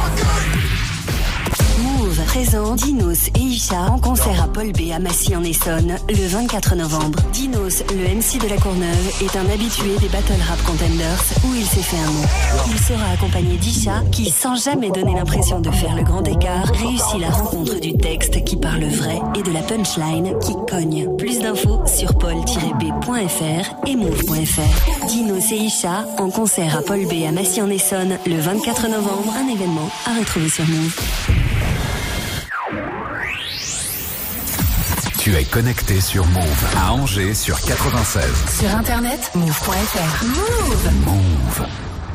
Move présente Dinos et Isha en concert à Paul B à Massy en Essonne le 24 novembre. Dinos, le MC de la Courneuve, est un habitué des Battle Rap Contenders où il s'est fait un nom. Il sera accompagné d'Isha qui, sans jamais donner l'impression de faire le grand écart, réussit la rencontre du texte qui parle vrai et de la punchline qui cogne. Plus d'infos sur paul-b.fr et move.fr. Dinos et Isha en concert à Paul B à Massy en Essonne le 24 novembre. Un événement à retrouver sur Move. Tu es connecté sur Move à Angers sur 96. Sur internet, move.fr. Move. Move.